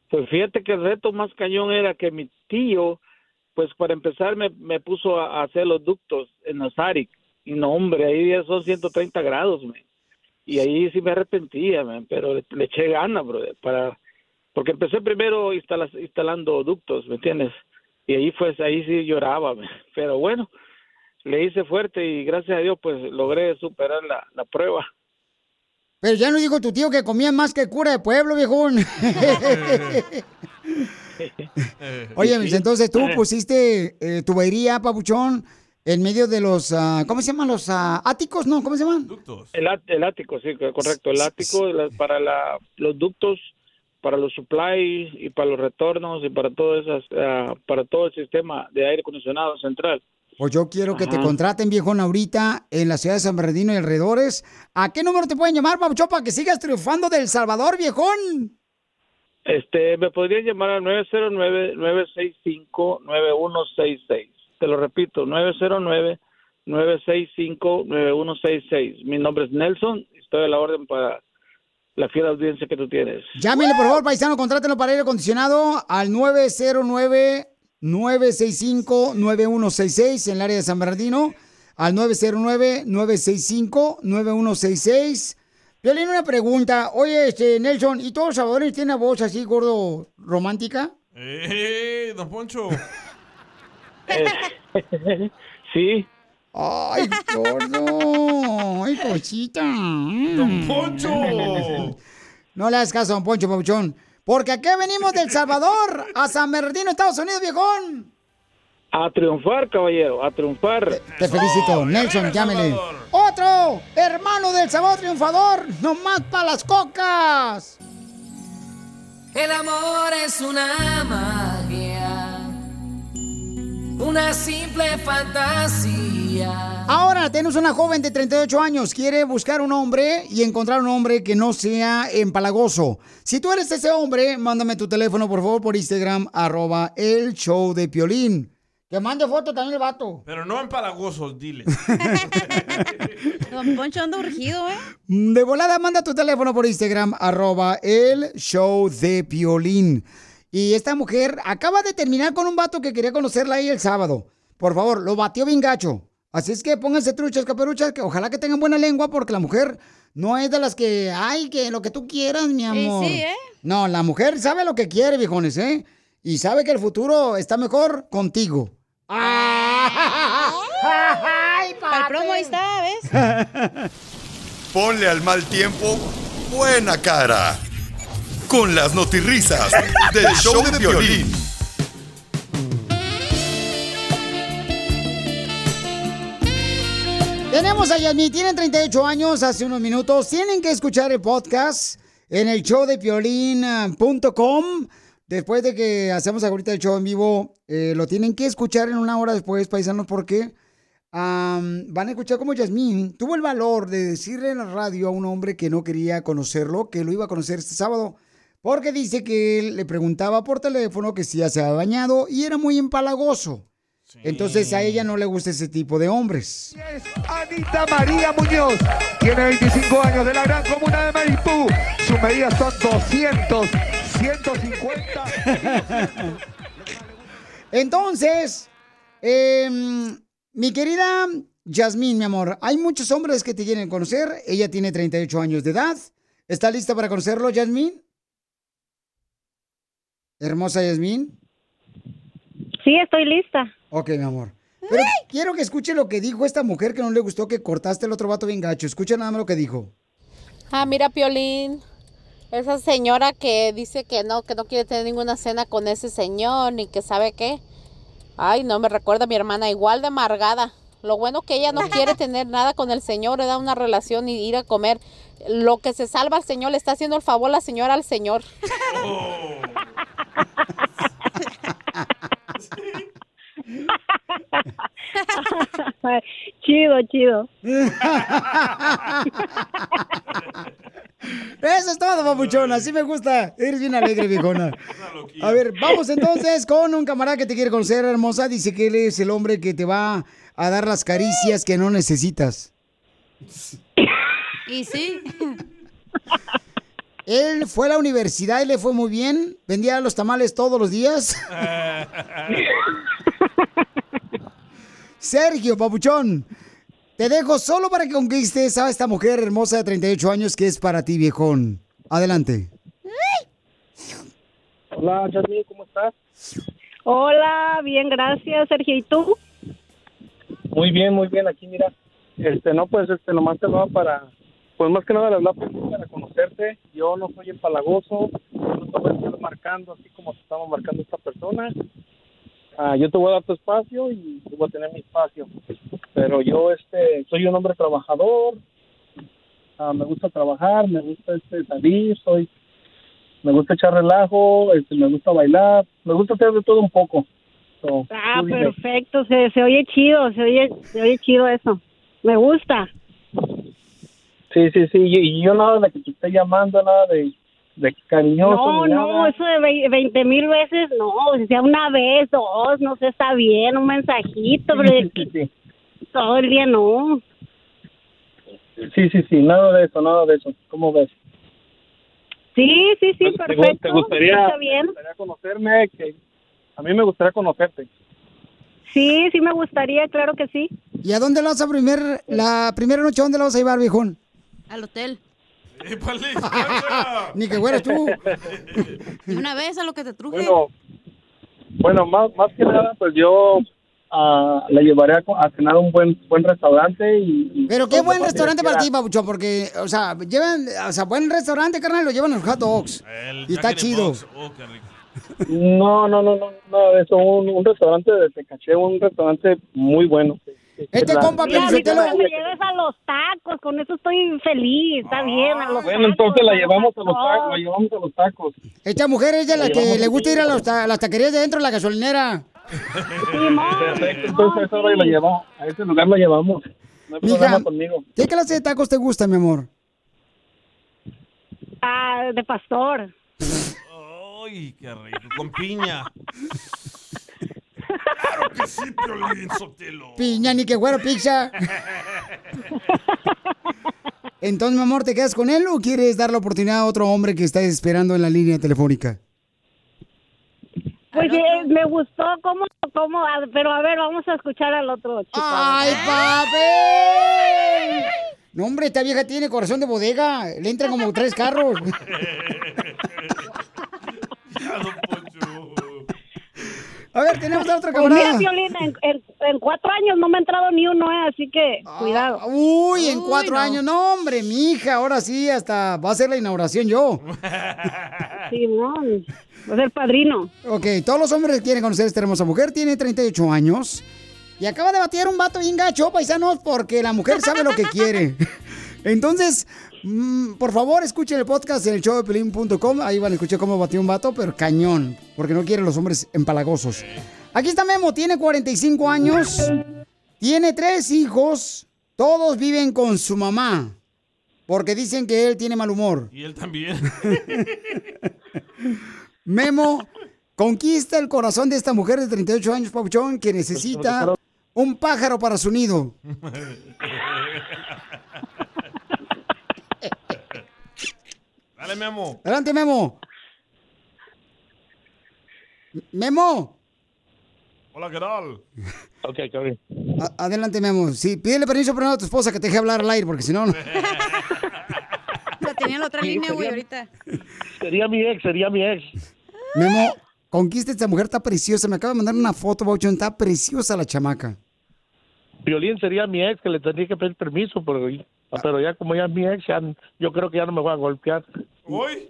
Pues fíjate que el reto más cañón era que mi tío, pues para empezar me, me puso a, hacer los ductos en Nazaric. Y no, hombre, ahí ya son 130 grados, man. Y ahí sí me arrepentía, man, pero le, le eché ganas, brother, para... Porque empecé primero instala- instalando ductos, ¿me entiendes? Y ahí pues, ahí sí lloraba, man. Pero bueno, le hice fuerte y gracias a Dios pues logré superar la, la prueba. Pero ya no dijo tu tío que comía más que cura de pueblo, viejón. Oye, entonces tú pusiste eh, tubería, papuchón, en medio de los, ah, ¿cómo se llaman los ah, áticos? No, ¿cómo se llaman? El, at- el ático, sí, correcto. El ático la- para la, los ductos, para los supplies y para los retornos y para todo esas, ah, para todo el sistema de aire acondicionado central. Pues yo quiero que te contraten, viejón, ahorita en la ciudad de San Bernardino y alrededores. ¿A qué número te pueden llamar, papuchón, para que sigas triunfando del Salvador, viejón? Este, me podrían llamar al 909-965-9166. Te lo repito, 909-965-9166. Mi nombre es Nelson y estoy a la orden para la fiel audiencia que tú tienes. Llámenle, por favor, paisano, contrátenlo para aire acondicionado al 909-965-9166 en el área de San Bernardino. Al 909-965-9166. Violín, una pregunta. Oye, este, Nelson, ¿y todos los salvadores tienen voz así, gordo, romántica? ¡Eh, don Poncho! sí. Ay, gordo. Ay, cosita. Don Poncho. No le hagas caso a Don Poncho, Pabuchón. Porque aquí venimos del Salvador a San Bernardino, Estados Unidos, viejón. A triunfar, caballero, a triunfar. Te felicito, Nelson, llámele. Otro hermano del Salvador triunfador, nomás para las cocas. El amor es una magia, una simple fantasía. Ahora tenemos una joven de 38 años, quiere buscar un hombre y encontrar un hombre que no sea empalagoso. Si tú eres ese hombre, mándame tu teléfono por favor por Instagram, arroba el show de Piolín. Que mande foto también el vato. Pero no empalagosos, dile. Don Poncho anda urgido, ¿eh? De volada, manda tu teléfono por Instagram, arroba el show de Piolín. Y esta mujer acaba de terminar con un vato que quería conocerla ahí el sábado. Por favor, lo batió bien gacho. Así es que pónganse truchas, caperuchas, que ojalá que tengan buena lengua, porque la mujer no es de las que, ay, que lo que tú quieras, mi amor. sí, ¿eh? No, la mujer sabe lo que quiere, viejones, ¿eh? Y sabe que el futuro está mejor contigo. ¡Ay, Para el promo ahí está, ¿ves? Ponle al mal tiempo buena cara. Con las notirrisas del show de violín. Tenemos a Yasmín, tienen 38 años, hace unos minutos. Tienen que escuchar el podcast en el show de piolín.com. Después de que hacemos ahorita el show en vivo, eh, lo tienen que escuchar en una hora después, paisanos, porque van a escuchar cómo Yasmín tuvo el valor de decirle en la radio a un hombre que no quería conocerlo, que lo iba a conocer este sábado, porque dice que él le preguntaba por teléfono que si ya se había bañado y era muy empalagoso. Entonces a ella no le gusta ese tipo de hombres. Anita María Muñoz tiene 25 años de la gran comuna de Maripú. Sus medidas son 200, 150. Entonces, em, mi querida Yasmín, mi amor, hay muchos hombres que te quieren conocer. Ella tiene 38 años de edad. ¿Está lista para conocerlo, Yasmín? Hermosa Yasmín. Sí, estoy lista. Ok, mi amor. Pero quiero que escuche lo que dijo esta mujer que no le gustó que cortaste el otro vato bien gacho. Escucha nada más lo que dijo. Ah, mira, Piolín. Esa señora que dice que no, que no quiere tener ninguna cena con ese señor, ni que sabe qué. Ay, no, me recuerda a mi hermana, igual de amargada. Lo bueno que ella no quiere tener nada con el señor, le da una relación y ir a comer. Lo que se salva al señor, le está haciendo el favor la señora al señor. chido, chido. Eso es todo, papuchón. Así me gusta. Eres bien alegre, viejona. A ver, vamos entonces con un camarada que te quiere conocer, hermosa. Dice que él es el hombre que te va a dar las caricias que no necesitas. Y sí. Él fue a la universidad y le fue muy bien. Vendía los tamales todos los días. Sergio, papuchón. Te dejo solo para que conquistes a esta mujer hermosa de 38 años que es para ti, viejón. Adelante. Hola, Jasmine, ¿cómo estás? Hola, bien, gracias, Sergio. ¿Y tú? Muy bien, muy bien. Aquí, mira, este, no, pues, este, nomás te hablaba para, pues, más que nada, le hablaba pues, para conocerte. Yo no soy empalagoso, no te voy a estar marcando así como te estaba marcando esta persona. Ah, yo te voy a dar tu espacio y vas a tener mi espacio. Pero yo, este, soy un hombre trabajador, ah, me gusta trabajar, me gusta, este, salir, soy, me gusta echar relajo, este, me gusta bailar, me gusta hacer de todo un poco. So, Ah, perfecto, se, se oye chido, se oye, se oye chido eso. Me gusta. Sí, sí, sí, y, y yo nada de que te esté llamando, nada de, de cariñoso. No, no, nada. eso de vei- 20 mil veces, no, o sea una vez, dos, no sé, está bien, un mensajito, pero de que todo el día no. Sí, sí, sí, nada de eso, nada de eso. ¿Cómo ves? Sí, sí, sí, ¿Te, gu- perfecto. te gustaría, Está bien. te gustaría conocerme? Que a mí me gustaría conocerte. Sí, sí me gustaría, claro que sí. ¿Y a dónde la vas a primer, la primera noche, a dónde la vas a llevar, viejón? Al hotel. Ni que fueras tú. Una vez a lo que te truje. Bueno, bueno, más, más que nada, pues yo a- la llevaré a, cenar a un buen buen restaurante y... y- Pero qué buen restaurante para ti, papuchón, porque, o sea, llevan, o sea, buen restaurante, carnal, lo llevan los hot dogs. y está chido. Oh. No, no, no, no, no, es un, un restaurante de Tecaché, un restaurante muy bueno. Este La- compa, Mira, ahorita Pelizotelo. que me lleves a los tacos, con eso estoy feliz, está bien, a los Bueno, tacos. entonces la a llevamos a los tacos. la llevamos a los tacos. Esta mujer es de la La que le gusta ir a los ta- las taquerías de dentro de la gasolinera. Perfecto, entonces a esa hora la llevamos, a ese lugar la llevamos. No hay Mija, problema conmigo. ¿Qué clase de tacos te gusta, mi amor? Ah, de pastor. Ay, qué rico. Con piña. Claro que sí, Piolín Sotelo. Piña, ni que fuera pizza. Entonces, mi amor, ¿te quedas con él o quieres dar la oportunidad a otro hombre que está esperando en la línea telefónica? Pues eh, me gustó cómo, cómo, pero a ver, vamos a escuchar al otro chico. ¡Ay, papi! No, hombre, esta vieja tiene corazón de bodega. Le entran como tres carros. A ver, tenemos a otra Pues mira, camarada. Piolín, en, en- en cuatro años no me ha entrado ni uno, eh, así que cuidado. Uy, en cuatro años. No, hombre, mi hija, ahora sí, hasta va a ser la inauguración yo. Simón, va a ser padrino. Ok, todos los hombres quieren conocer a esta hermosa mujer. Tiene 38 años. Y acaba de batear un vato bien gacho, paisanos, porque la mujer sabe lo que quiere. Entonces, mm, por favor, escuchen el podcast en el show de Pelín.com. Ahí van a escuchar cómo batió un vato, pero cañón, porque no quieren los hombres empalagosos. Aquí está Memo, tiene 45 años, tiene tres hijos, todos viven con su mamá, porque dicen que él tiene mal humor. Y él también. Memo conquista el corazón de esta mujer de 38 años, Pauchón, que necesita un pájaro para su nido. Dale, Memo. Adelante, Memo. Memo. Hola, ¿qué tal? Ok, cabrón. A- adelante, Memo. Sí, pídele permiso primero a tu esposa que te deje hablar al aire, porque si no... no- La tenía en la otra Sí, línea, güey, sería- ahorita. Sería mi ex, sería mi ex. Memo, conquista esta mujer, está preciosa. Me acaba de mandar una foto, Pauchón, está preciosa la chamaca. Violín sería mi ex que le tendría que pedir permiso, pero, pero ya como ya es mi ex, ya, yo creo que ya no me voy a golpear. ¿Hoy?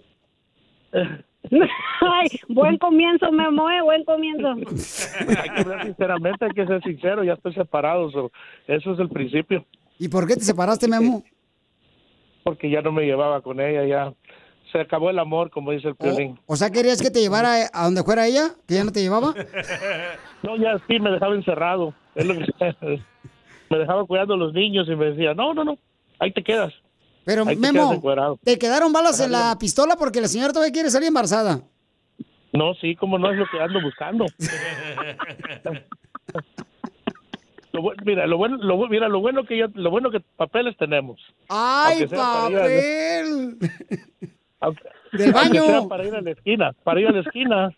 Ay, buen comienzo, Memo, eh, buen comienzo. Hay que ver sinceramente, hay que ser sincero, ya estoy separado, so, eso es el principio, ¿Y por qué te separaste, Memo? porque ya no me llevaba con ella, ya se acabó el amor, como dice el violín. O sea, ¿querías que te llevara a donde fuera ella? ¿Que ya no te llevaba? No, ya sí, me dejaba encerrado, es lo que- me dejaba cuidando a los niños y me decía, no, no, no, ahí te quedas. Pero, Ahí Memo. ¿te quedaron balas en la pistola porque la señora todavía quiere salir embarazada? No, sí, como no es lo que ando buscando. Lo mira, lo bueno, lo, mira, lo bueno que ya, lo bueno que papeles tenemos. ¡Ay, ir papel! Aunque, Del aunque baño. sea para ir a la esquina, para ir a la esquina.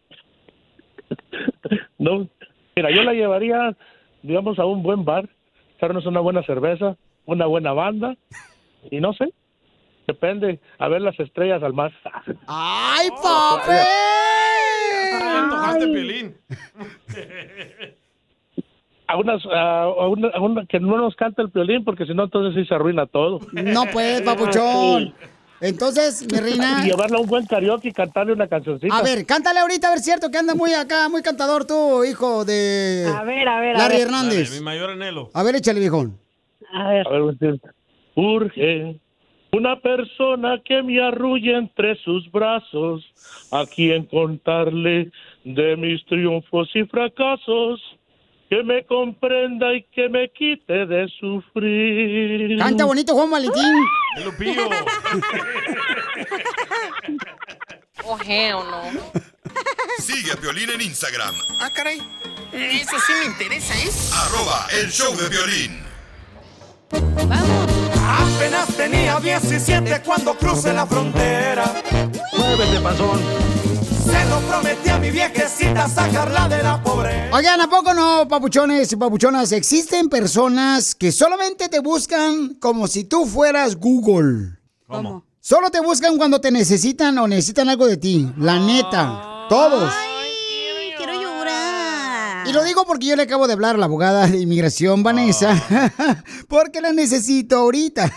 No, mira, yo la llevaría, digamos, a un buen bar, echarnos una buena cerveza, una buena banda, y no sé, depende, a ver las estrellas al mar. ¡Ay, papel! Tocaste Piolín. A unas, a, a una, a una- que no nos canta el violín, porque si no, entonces sí se arruina todo. No puedes, papuchón. Entonces, mi reina... Y llevarla a un buen karaoke y cantarle una cancioncita. A ver, cántale ahorita, a ver, cierto, que anda muy acá, muy cantador tú, hijo de... A ver, a ver, a Larry ver. Hernández. Dale, mi mayor anhelo. A ver, échale, viejón. A ver. A ver, urge una persona que me arrulle entre sus brazos, a quien contarle de mis triunfos y fracasos, que me comprenda y que me quite de sufrir. Canta bonito, Juan Valentín. El Lupillo. Oh, hell no. Sigue a Piolín en Instagram, Ah, caray. Eso sí me interesa, ¿eh? arroba el show de violín. Apenas tenía 17 cuando crucé la frontera. Muévete, pasón. Se lo prometí a mi viejecita sacarla de la pobreza. Oigan, ¿a poco no, papuchones y papuchonas? Existen personas que solamente te buscan como si tú fueras Google. ¿Cómo? Solo te buscan cuando te necesitan o necesitan algo de ti. La neta. Todos. Ay. Y lo digo porque yo le acabo de hablar a la abogada de inmigración, Vanessa, porque la necesito ahorita.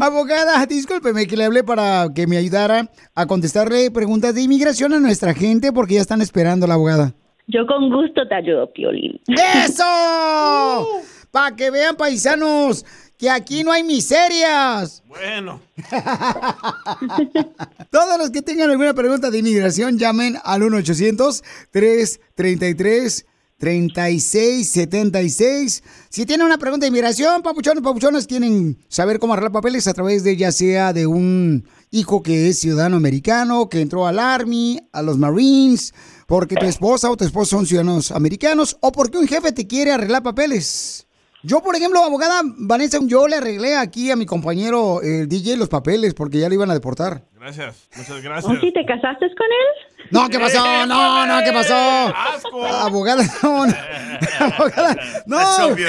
abogada, discúlpeme que le hablé para que me ayudara a contestarle preguntas de inmigración a nuestra gente porque ya están esperando a la abogada. Yo con gusto te ayudo, Piolín. ¡Eso! Para que vean, paisanos, que aquí no hay miserias. Bueno. Todos los que tengan alguna pregunta de inmigración, llamen al 1-800-333-3676. Si tienen una pregunta de inmigración, papuchones, papuchones, quieren saber cómo arreglar papeles a través de ya sea de un hijo que es ciudadano americano, que entró al Army, a los Marines, porque tu esposa o tu esposo son ciudadanos americanos, o porque un jefe te quiere arreglar papeles. Yo, por ejemplo, abogada Vanessa, yo le arreglé aquí a mi compañero el DJ los papeles porque ya le iban a deportar. Gracias, muchas gracias. ¿O si te casaste con él? No, ¿qué pasó? No, no, ¿qué pasó? ¡Asco! Abogada, no, no. Abogada, no.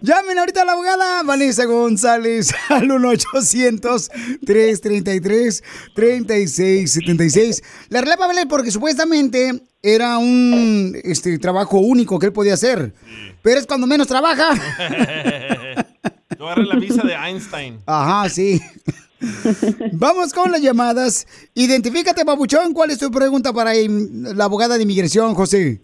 Llamen ahorita a la abogada Vanessa González al 1-800-333-3676. Le arreglé papeles porque supuestamente era un este, trabajo único que él podía hacer. Pero es cuando menos trabaja. Yo agarré la visa de Einstein. Ajá, sí. Vamos con las llamadas. Identifícate, babuchón. ¿Cuál es tu pregunta para la abogada de inmigración, José?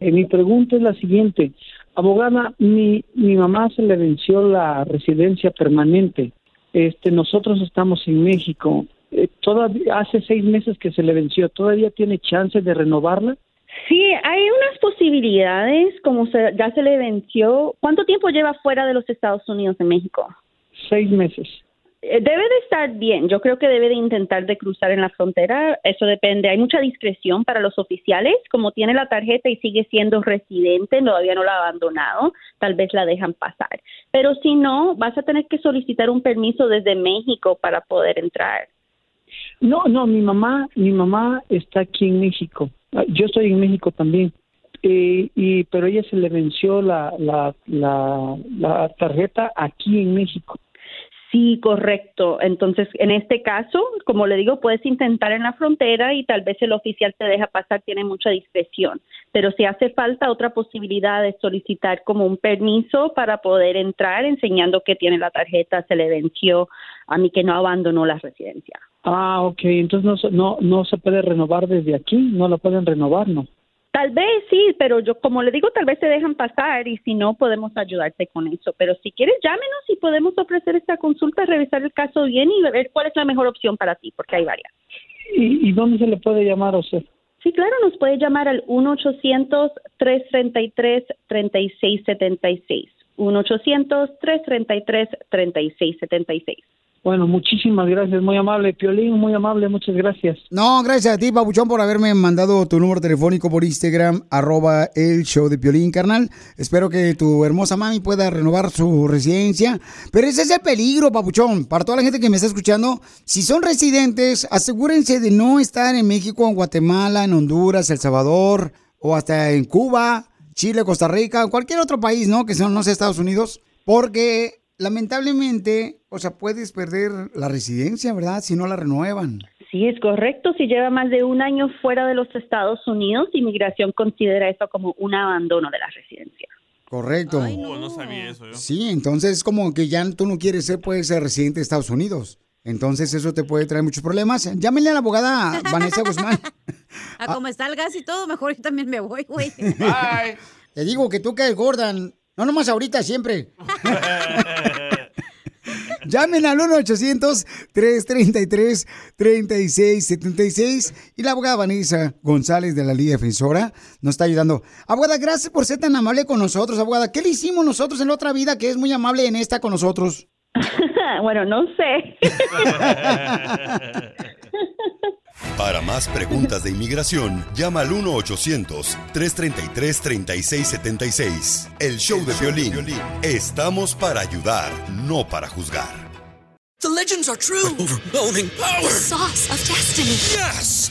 Eh, mi pregunta es la siguiente. Abogada, mi, mi mamá se le venció la residencia permanente. Este, nosotros estamos en México. Eh, todavía hace seis meses que se le venció. ¿Todavía tiene chance de renovarla? Sí, hay unas posibilidades, como se- ya se le venció. ¿Cuánto tiempo lleva fuera de los Estados Unidos en México? Seis meses. Eh, Debe de estar bien. Yo creo que debe de intentar de cruzar en la frontera. Eso depende. Hay mucha discreción para los oficiales. Como tiene la tarjeta y sigue siendo residente, todavía no la ha abandonado, tal vez la dejan pasar. Pero si no, vas a tener que solicitar un permiso desde México para poder entrar. No, no, mi mamá, mi mamá está aquí en México. Ah, Yo estoy en México también. Eh, y pero ella se le venció la, la, la, la tarjeta aquí en México. Sí, correcto. Entonces, en este caso, como le digo, puedes intentar en la frontera y tal vez el oficial te deja pasar, tiene mucha discreción. Pero si hace falta otra posibilidad de solicitar como un permiso para poder entrar, enseñando que tiene la tarjeta, se le venció a mí que no abandonó la residencia. Ah, ok. Entonces no, no, no se puede renovar desde aquí. No la pueden renovar, ¿no? Tal vez sí, pero yo, como le digo, tal vez te dejan pasar y si no, podemos ayudarte con eso. Pero si quieres, llámenos y podemos ofrecer esta consulta, revisar el caso bien y ver cuál es la mejor opción para ti, porque hay varias. ¿Y, y dónde se le puede llamar a usted? Sí, claro, nos puede llamar al 1-800-333-3676. 1-800-333-3676. Bueno, muchísimas gracias. Muy amable, Piolín. Muy amable. Muchas gracias. No, gracias a ti, Pabuchón, por haberme mandado tu número telefónico por Instagram, arroba el show de Piolín, carnal. Espero que tu hermosa mami pueda renovar su residencia. Pero ese es el peligro, Pabuchón. Para toda la gente que me está escuchando, si son residentes, asegúrense de no estar en México, en Guatemala, en Honduras, El Salvador, o hasta en Cuba, Chile, Costa Rica, cualquier otro país, ¿no? Que son, no sé, Estados Unidos. Porque lamentablemente, o sea, puedes perder la residencia, ¿verdad? Si no la renuevan. Sí, es correcto. Si lleva más de un año fuera de los Estados Unidos, inmigración considera eso como un abandono de la residencia. Correcto. Oh, no sabía eso yo. Sí, entonces es como que ya tú no quieres ser, puedes ser residente de Estados Unidos. Entonces eso te puede traer muchos problemas. Llámenle a la abogada Vanessa Guzmán. A como está el gas y todo, mejor yo también me voy, güey. Te digo que tú caes gorda. No nomás ahorita, siempre. Llamen al 1-800-333-3676 y la abogada Vanessa González de la Liga Defensora nos está ayudando. Abogada, gracias por ser tan amable con nosotros, abogada. ¿Qué le hicimos nosotros en la otra vida que es muy amable en esta con nosotros? bueno, no sé. Para más preguntas de inmigración, llama al 1-800-333-3676. El show de violín. Estamos para ayudar, no para juzgar. The legends are true. overwhelming power! The sauce of destiny. Yes!